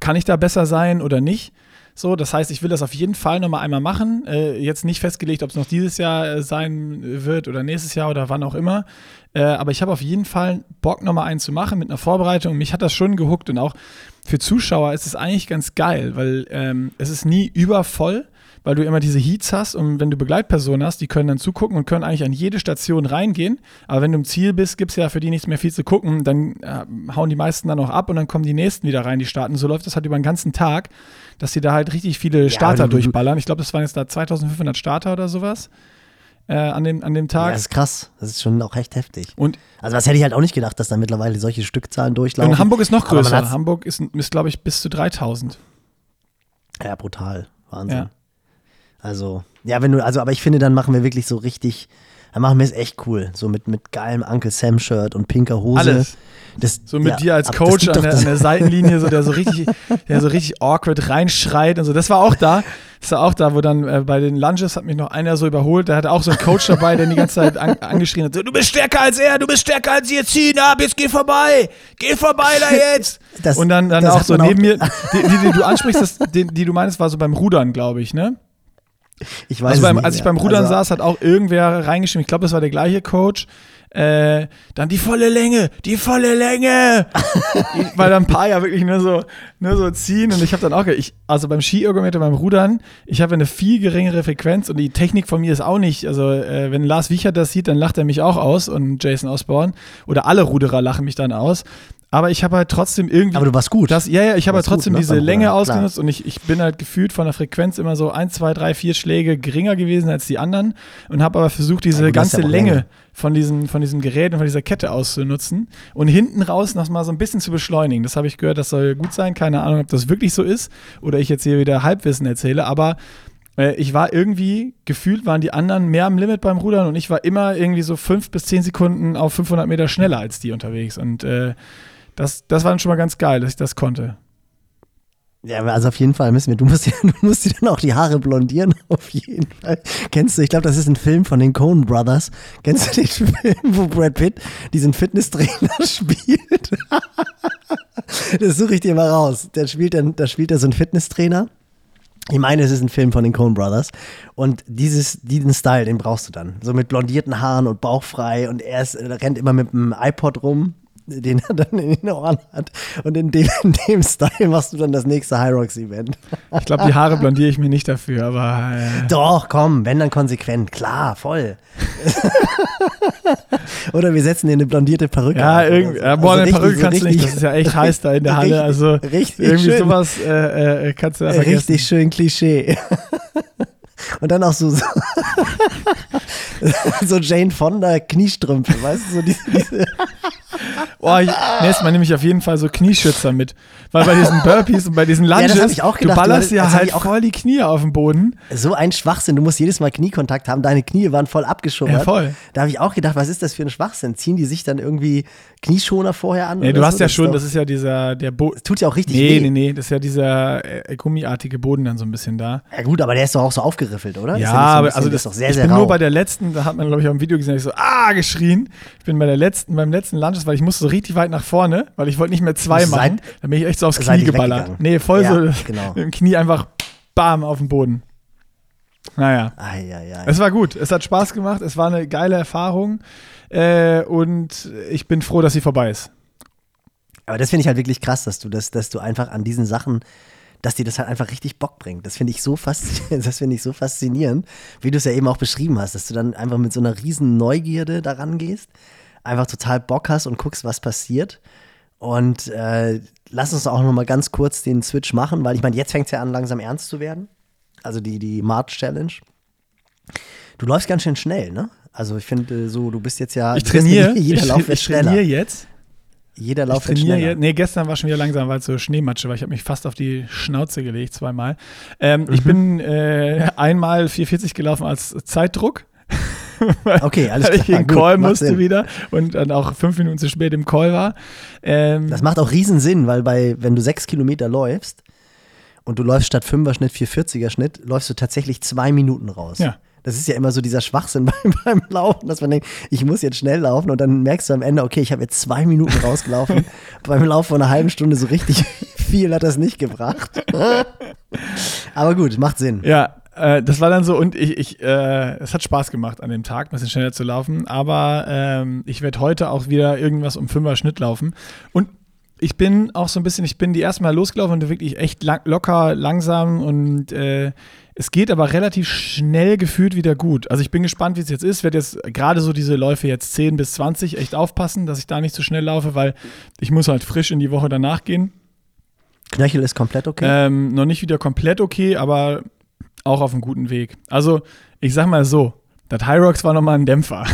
kann ich da besser sein oder nicht. So, das heißt, ich will das auf jeden Fall nochmal einmal machen. Äh, jetzt nicht festgelegt, ob es noch dieses Jahr äh, sein wird oder nächstes Jahr oder wann auch immer. Äh, aber ich habe auf jeden Fall Bock, nochmal einen zu machen mit einer Vorbereitung. Mich hat das schon gehuckt und auch für Zuschauer ist es eigentlich ganz geil, weil ähm, es ist nie übervoll. Weil du immer diese Heats hast und wenn du Begleitpersonen hast, die können dann zugucken und können eigentlich an jede Station reingehen. Aber wenn du im Ziel bist, gibt es ja für die nichts mehr viel zu gucken. Dann äh, hauen die meisten dann auch ab und dann kommen die nächsten wieder rein, die starten. So läuft das halt über den ganzen Tag, dass die da halt richtig viele Starter du- du- durchballern. Ich glaube, das waren jetzt da 2500 Starter oder sowas äh, an, dem, an dem Ja, Tag. das ist krass. Das ist schon auch echt heftig. und Also das hätte ich halt auch nicht gedacht, dass da mittlerweile solche Stückzahlen durchlaufen. in Hamburg ist noch größer. Hamburg ist, ist glaube ich, bis zu 3000. Ja, brutal. Wahnsinn. Ja. Also, ja, wenn du, also, aber ich finde, dann machen wir wirklich so richtig, dann machen wir es echt cool. So mit, mit geilem Uncle Sam-Shirt und pinker Hose. Alles. Das, So mit ja, dir als Coach an der, an [laughs] der Seitenlinie, so der so richtig, der so richtig awkward reinschreit und so. Das war auch da. Das war auch da, wo dann äh, bei den Lunges hat mich noch einer so überholt. Der hatte auch so einen Coach dabei, der die ganze Zeit an, angeschrien hat: so, Du bist stärker als er, du bist stärker als ihr, ziehen ab, jetzt geh vorbei, geh vorbei da jetzt. Das- und dann, dann auch so man auch- neben mir, die, die, die du ansprichst, das, die, die du meinst, war so beim Rudern, glaube ich, ne? Ich weiß Also beim, als ich beim Rudern also, saß, hat auch irgendwer reingeschrieben, ich glaube, das war der gleiche Coach. Äh, dann die volle Länge, die volle Länge. [laughs] Weil dann ein paar ja wirklich nur so, nur so ziehen. Und ich habe dann auch, ich, also beim Skiergometer, beim Rudern, ich habe eine viel geringere Frequenz und die Technik von mir ist auch nicht. Also, äh, wenn Lars Wiechert das sieht, dann lacht er mich auch aus und Jason Osborne. Oder alle Ruderer lachen mich dann aus. Aber ich habe halt trotzdem irgendwie. Aber du warst gut. Das, ja, ja, ich habe halt warst gut, trotzdem ne, diese beim Länge klar. ausgenutzt und ich, ich bin halt gefühlt von der Frequenz immer so ein, zwei, drei, vier Schläge geringer gewesen als die anderen und habe aber versucht, diese Ja, ganze ja Länge Länge. von diesem, von diesem Gerät und von dieser Kette auszunutzen und hinten raus noch mal so ein bisschen zu beschleunigen. Das habe ich gehört, das soll gut sein. Keine Ahnung, ob das wirklich so ist oder ich jetzt hier wieder Halbwissen erzähle, aber äh, ich war irgendwie, gefühlt waren die anderen mehr am Limit beim Rudern und ich war immer irgendwie so fünf bis zehn Sekunden auf 500 Meter schneller als die unterwegs und äh, das, das war dann schon mal ganz geil, dass ich das konnte. Ja, also auf jeden Fall müssen wir, du musst, [laughs] ja, du musst dir dann auch die Haare blondieren, [laughs] auf jeden Fall. Kennst du, ich glaube, das ist ein Film von den Coen Brothers. Kennst du den [laughs] Film, wo Brad Pitt diesen Fitnesstrainer spielt? das suche ich dir mal raus. Der spielt dann, da spielt er so einen Fitnesstrainer. Ich meine, es ist ein Film von den Coen Brothers. Und dieses, diesen Style, den brauchst du dann. So mit blondierten Haaren und bauchfrei. Und er ist, er rennt immer mit einem iPod rum, den er dann in den Ohren hat. Und in dem, in dem Style machst du dann das nächste High Rocks Event. Ich glaube, die Haare blondiere ich mir nicht dafür, aber äh, Doch, komm, wenn dann konsequent. Klar, voll. [laughs] oder wir setzen dir eine blondierte Perücke. ja, irgendwie, so. ja, boah, Also eine richtig- Perücke so kannst du nicht, richtig- das ist ja echt heiß da in der Halle, Richtig- also richtig irgendwie schön. sowas äh, äh, kannst du ja vergessen. Richtig schön Klischee. [laughs] Und dann auch so, so, [laughs] so Jane Fonda Kniestrümpfe, weißt du, so diese, diese Boah, ich, nächstes Mal nehme ich auf jeden Fall so Knieschützer mit, weil bei diesen Burpees und bei diesen das Lunges, ich auch du gedacht, ballerst du- ja das halt ich auch- voll die Knie auf den Boden. so ein Schwachsinn. Du musst jedes Mal Kniekontakt haben, deine Knie waren voll abgeschummert. Ja, voll. Da habe ich auch gedacht, was ist das für ein Schwachsinn? Ziehen die sich dann irgendwie Knieschoner vorher an? Nee, du hast so? ja ist schon, das ist ja dieser, der Boden. das tut ja auch richtig Nee, weh. nee, nee, das ist ja dieser äh, gummiartige Boden dann so ein bisschen da. Ja gut, aber der ist doch auch so aufgeriffelt, oder? Ja, der nicht so aber also das das, ist doch sehr, ich sehr bin rau. nur bei der letzten, da hat man glaube ich auf dem Video gesehen, ich so ah geschrien. Ich bin bei der letzten, beim letzten Lunges, weil ich musste so richtig weit nach vorne, weil ich wollte nicht mehr zwei machen. Dann bin ich echt so aufs Knie geballert. Nee, voll Ja, so genau. mit dem Knie einfach bam auf den Boden. Naja. Eieiei. Es war gut, es hat Spaß gemacht, es war eine geile Erfahrung äh, und ich bin froh, dass sie vorbei ist. Aber das finde ich halt wirklich krass, dass du das, dass du einfach an diesen Sachen, dass dir das halt einfach richtig Bock bringt. Das finde ich so [laughs] das finde ich so faszinierend, wie du es ja eben auch beschrieben hast, dass du dann einfach mit so einer riesen Neugierde daran gehst, einfach total Bock hast und guckst, was passiert. Und äh, lass uns auch noch mal ganz kurz den Switch machen, weil ich meine, jetzt fängt es ja an, langsam ernst zu werden. Also die, die March Challenge. Du läufst ganz schön schnell, ne? Also ich finde so, du bist jetzt ja Ich trainiere, Jeder ich, Lauf wird ich schneller. trainiere jetzt. Jeder Ich Lauf wird trainiere schneller. jetzt. Nee, gestern war schon wieder langsam, weil es so Schneematsche war. Ich habe mich fast auf die Schnauze gelegt, zweimal. Ähm, Ich Mhm. bin äh, einmal 440 gelaufen als Zeitdruck. [laughs] Okay, alles weil ich klar, in gut, Call musste Sinn. wieder und dann auch fünf Minuten zu spät im Call war. Ähm, Das macht auch riesen Sinn, weil bei, wenn du sechs Kilometer läufst und du läufst statt 5er Schnitt 440er Schnitt, läufst du tatsächlich zwei Minuten raus. Ja. Das ist ja immer so dieser Schwachsinn [laughs] beim, beim Laufen, dass man denkt, ich muss jetzt schnell laufen und dann merkst du am Ende, okay, ich habe jetzt zwei Minuten rausgelaufen. [laughs] beim Lauf von einer halben Stunde so richtig viel hat das nicht gebracht. Aber gut, macht Sinn. Ja, äh, das war dann so und ich, ich äh, es hat Spaß gemacht an dem Tag, ein bisschen schneller zu laufen, aber ähm, ich werde heute auch wieder irgendwas um Fünfer Schnitt laufen und ich bin auch so ein bisschen, ich bin die erste Mal losgelaufen und wirklich echt lang, locker, langsam und äh, Es geht aber relativ schnell gefühlt wieder gut. Also ich bin gespannt, wie es jetzt ist. Ich werde jetzt gerade so diese Läufe jetzt 10 bis 20 echt aufpassen, dass ich da nicht zu so schnell laufe, weil ich muss halt frisch in die Woche danach gehen. Knöchel ist komplett okay? Ähm, noch nicht wieder komplett okay, aber auch auf einem guten Weg. Also ich sag mal so, das Rocks war nochmal ein Dämpfer.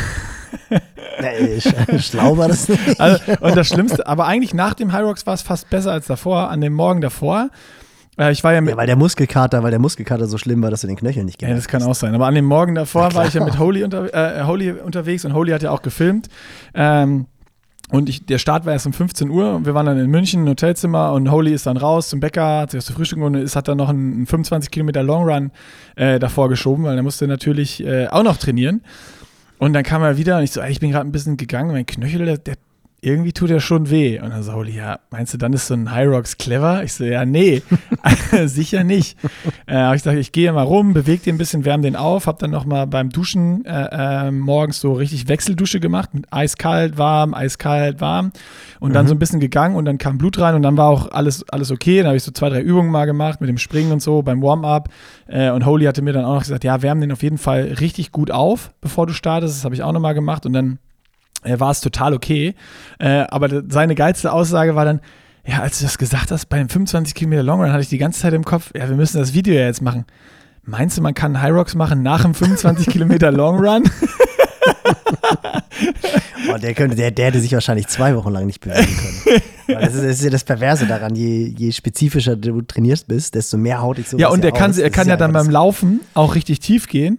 Nee, schlau war das [laughs] nicht. Also, und das Schlimmste, aber eigentlich nach dem Rocks war es fast besser als davor. An dem Morgen davor äh, ich war ja, mit, ja, weil der Muskelkater, weil der Muskelkater so schlimm war, dass du den Knöchel nicht gemerkt Ja, das kann auch sein. Aber an dem Morgen davor war ich ja mit Holy, unter, äh, Holy unterwegs und Holy hat ja auch gefilmt. Ähm, und ich, der Start war erst um 15 Uhr und wir waren dann in München, im Hotelzimmer und Holy ist dann raus zum Bäcker, hat sich was zu Frühstück und ist, hat dann noch einen 25 Kilometer Long Run äh, davor geschoben, weil er musste natürlich äh, auch noch trainieren. Und dann kam er wieder und ich so, ey, ich bin gerade ein bisschen gegangen, mein Knöchel, der, der irgendwie tut er schon weh. Und dann so, Holy, ja, meinst du, dann ist so ein High Rocks clever? Ich so, ja, nee, [laughs] [laughs] sicher nicht. Äh, aber ich dachte, ich gehe mal rum, bewege den ein bisschen, wärme den auf, habe dann nochmal beim Duschen äh, äh, morgens so richtig Wechseldusche gemacht, mit eiskalt, warm, eiskalt, warm. Und dann mhm. so ein bisschen gegangen und dann kam Blut rein und dann war auch alles, alles okay. Dann habe ich so zwei, drei Übungen mal gemacht mit dem Springen und so beim Warm-up. Äh, und Holy hatte mir dann auch noch gesagt, ja, wärme den auf jeden Fall richtig gut auf, bevor du startest. Das habe ich auch nochmal gemacht und dann war es total okay. Äh, aber seine geilste Aussage war dann, ja, als du das gesagt hast, bei dem 25 Kilometer Long Run hatte ich die ganze Zeit im Kopf, ja, wir müssen das Video ja jetzt machen. Meinst du, man kann High Rocks machen nach dem 25 Kilometer Long Run? [laughs] oh, der, könnte, der, der hätte sich wahrscheinlich zwei Wochen lang nicht bewegen können. Das ist, das ist, ja das Perverse daran, je, je spezifischer du trainierst bist, desto mehr haut ich so. Ja, und er kann, er kann ja dann beim Laufen auch richtig tief gehen.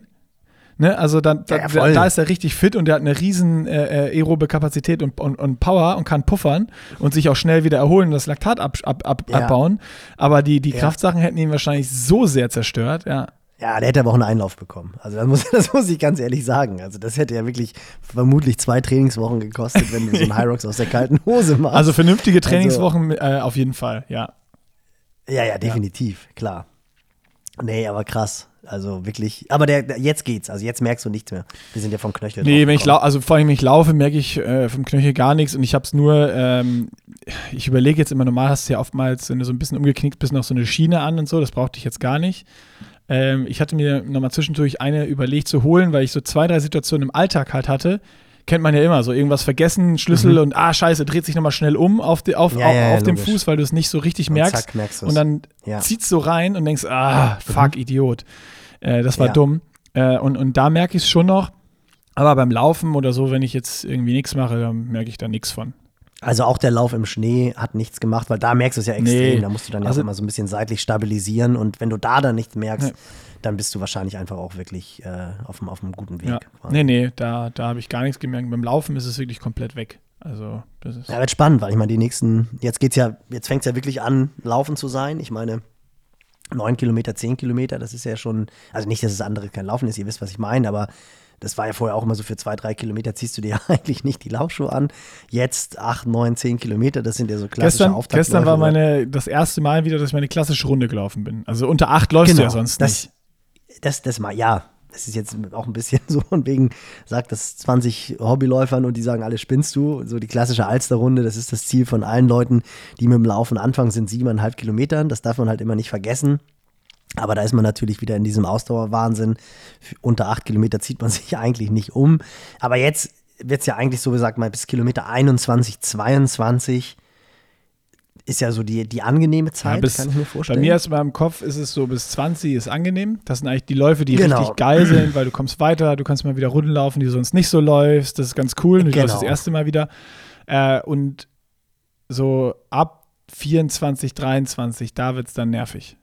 Ne? Also dann, da, ja, da, ist er richtig fit und er hat eine riesen äh, äh, aerobe Kapazität und, und, und, Power und kann puffern und sich auch schnell wieder erholen und das Laktat ab, ab, ab, ja. abbauen. Aber die, die ja. Kraftsachen hätten ihn wahrscheinlich so sehr zerstört, ja. Ja, der hätte aber auch einen Einlauf bekommen. Also das muss, [laughs] das muss ich ganz ehrlich sagen. Also das hätte ja wirklich vermutlich zwei Trainingswochen gekostet, wenn du so einen [laughs] Hyrox aus der kalten Hose machst. Also vernünftige also Trainingswochen also, äh, auf jeden Fall, ja. Ja, ja, definitiv, klar. Nee, aber krass. Also wirklich, aber der, der, jetzt geht's. Also jetzt merkst du nichts mehr. Wir sind ja vom Knöchel. Nee, wenn ich lau also vor allem, wenn ich laufe, merke ich äh, vom Knöchel gar nichts und ich habe es nur, ähm, ich überlege jetzt immer, normal hast du ja oftmals, wenn du so ein bisschen umgeknickt bist, noch so eine Schiene an und so, das brauchte ich jetzt gar nicht. Ähm, ich hatte mir nochmal zwischendurch eine überlegt zu holen, weil ich so zwei, drei Situationen im Alltag halt hatte, kennt man ja immer, so irgendwas vergessen, Schlüssel mhm. und ah, scheiße, dreht sich nochmal schnell um auf, die, auf, ja, auf, ja, auf dem Fuß, weil du es nicht so richtig und merkst. Zack, merkst und dann ja. zieht so rein und denkst, ah, fuck, mhm. Idiot. Äh, das war dumm. Äh, und, und da merke ich es schon noch. Aber beim Laufen oder so, wenn ich jetzt irgendwie nichts mache, dann merke ich da nichts von. Also auch der Lauf im Schnee hat nichts gemacht, weil da merkst du es ja extrem. Nee. Da musst du dann ja also, immer so ein bisschen seitlich stabilisieren und wenn du da dann nichts merkst, nee dann bist du wahrscheinlich einfach auch wirklich äh, auf, auf einem guten Weg. Ja. Nee, nee, da, da habe ich gar nichts gemerkt. Beim Laufen ist es wirklich komplett weg. Also, das ist. Ja, wird spannend, weil ich meine, die nächsten, jetzt geht's ja, jetzt fängt es ja wirklich an, laufen zu sein. Ich meine, neun Kilometer, zehn Kilometer, das ist ja schon, also nicht, dass das andere kein Laufen ist, ihr wisst, was ich meine, aber das war ja vorher auch immer so für zwei, drei Kilometer ziehst du dir [laughs] eigentlich nicht die Laufschuhe an. Jetzt acht, neun, zehn Kilometer, das sind ja so klassische gestern, Gestern war meine, das erste Mal wieder, dass ich meine klassische Runde gelaufen bin. Also unter acht läufst genau, du ja sonst das, nicht das, das mal, ja, das ist jetzt auch ein bisschen [laughs] so von wegen, sagt das 20 Hobbyläufern und die sagen, alle spinnst du. So die klassische Alsterrunde, das ist das Ziel von allen Leuten, die mit dem Laufen anfangen, sind siebeneinhalb Kilometern. Das darf man halt immer nicht vergessen. Aber da ist man natürlich wieder in diesem Ausdauerwahnsinn. Unter acht Kilometer zieht man [laughs] sich eigentlich nicht um. Aber jetzt wird es ja eigentlich so gesagt, mal bis Kilometer 21, 22 ist ja so die, die angenehme Zeit, ja, bis, kann ich mir vorstellen. Bei mir ist in meinem Kopf ist es so bis 20 ist angenehm. Das sind eigentlich die Läufe, die genau. richtig geil sind, weil du kommst weiter, du kannst mal wieder Runden laufen, die du sonst nicht so läufst. Das ist ganz cool. Du genau. läufst das erste Mal wieder. Äh, und so ab 24, 23, da wird es dann nervig.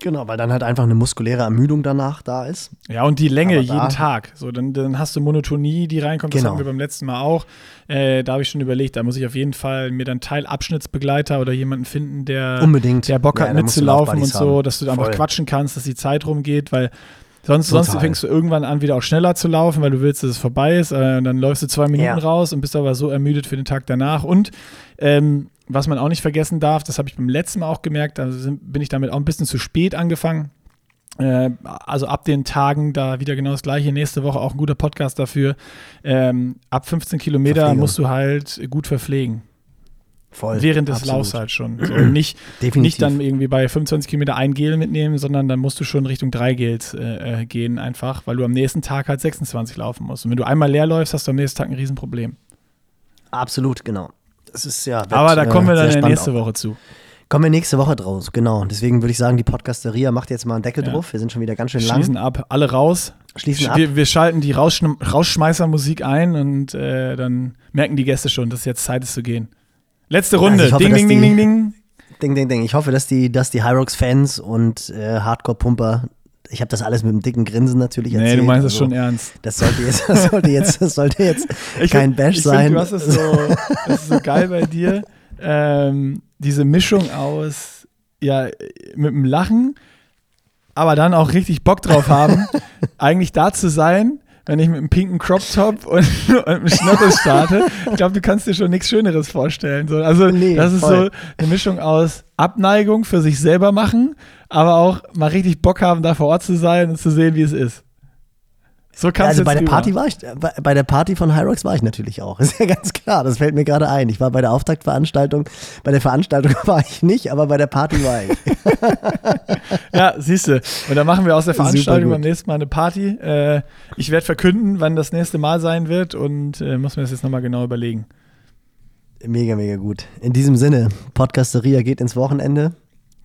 Genau, weil dann halt einfach eine muskuläre Ermüdung danach da ist. Ja, und die Länge jeden Tag. So, dann, dann hast du Monotonie, die reinkommt. Genau. Das hatten wir beim letzten Mal auch. Äh, da habe ich schon überlegt, da muss ich auf jeden Fall mir dann Teilabschnittsbegleiter oder jemanden finden, der, Unbedingt. der Bock hat ja, mitzulaufen und so, haben. dass du einfach quatschen kannst, dass die Zeit rumgeht, weil Sonst, sonst, fängst du irgendwann an, wieder auch schneller zu laufen, weil du willst, dass es vorbei ist. Äh, und dann läufst du zwei Minuten ja. raus und bist aber so ermüdet für den Tag danach. Und ähm, was man auch nicht vergessen darf, das habe ich beim letzten Mal auch gemerkt, da bin ich damit auch ein bisschen zu spät angefangen. Äh, also ab den Tagen da wieder genau das gleiche. Nächste Woche auch ein guter Podcast dafür. Ähm, ab 15 Kilometer musst du halt gut verpflegen. Voll. Während des absolut. Laufs halt schon. So, und nicht, [clears throat] Definitiv. nicht dann irgendwie bei 25 Kilometer ein Gel mitnehmen, sondern dann musst du schon Richtung drei Gels äh, äh, gehen einfach, weil du am nächsten Tag halt 26 laufen musst. Und wenn du einmal leer läufst, hast du am nächsten Tag ein Riesenproblem. Absolut, genau. Das ist ja. wird, Aber da kommen wir äh, dann nächste. Woche zu. Kommen wir nächste Woche draus, genau. Deswegen würde ich sagen, die Podcasteria macht jetzt mal einen Deckel Ja. drauf. Wir sind schon wieder ganz schön lang. Schließen ab, alle raus. Schließen ab. Wir, wir schalten die Rausschn Rausschmeißermusik ein und äh, dann merken die Gäste schon, dass es jetzt Zeit ist zu gehen. Letzte Runde. Also hoffe, ding, ding, ding, ding, ding. Ding, ding, ding. Ich hoffe, dass die, dass die Hyrox-Fans und äh, Hardcore-Pumper, ich habe das alles mit einem dicken Grinsen natürlich erzählt. Nee, du meinst es also, schon ernst. Das sollte jetzt, das sollte jetzt, das sollte jetzt [laughs] Ich kein find- Bash ich sein. Find, du hast es so, [laughs] das ist so geil bei dir. Ähm, diese Mischung aus, ja, mit dem Lachen, aber dann auch richtig Bock drauf haben, [laughs] eigentlich da zu sein, wenn ich mit einem pinken Crop Top [laughs] und, und einem Schnappes starte. Ich glaube, du kannst dir schon nichts Schöneres vorstellen. So, also, Nee, das ist voll. so eine Mischung aus Abneigung für sich selber machen, aber auch mal richtig Bock haben, da vor Ort zu sein und zu sehen, wie es ist. So kannst also du bei der rüber. Party war ich, bei, bei der Party von Hyrox war ich natürlich auch. [laughs] Ist ja ganz klar, das fällt mir gerade ein. Ich war bei der Auftaktveranstaltung, bei der Veranstaltung [laughs] war ich nicht, aber bei der Party war ich. [laughs] Ja, siehst du. Und dann machen wir aus der Veranstaltung beim nächsten Mal eine Party. Äh, ich werde verkünden, wann das nächste Mal sein wird und äh, muss mir das jetzt nochmal genau überlegen. Mega, mega gut. In diesem Sinne, Podcasteria geht ins Wochenende.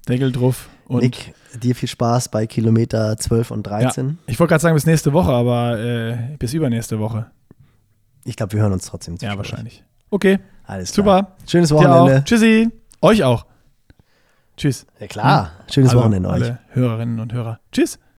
Deckel drauf. Und Nick, dir viel Spaß bei Kilometer 12 und 13. ich wollte gerade sagen bis nächste Woche, aber äh, bis übernächste Woche. Ich glaube, wir hören uns trotzdem Ja, zwischendurch. wahrscheinlich. Okay, Alles klar. super. Schönes Wochenende. Tschüssi. Euch auch. Tschüss. Ja klar. Schönes Alle- Wochenende euch. Alle Hörerinnen und Hörer. Tschüss.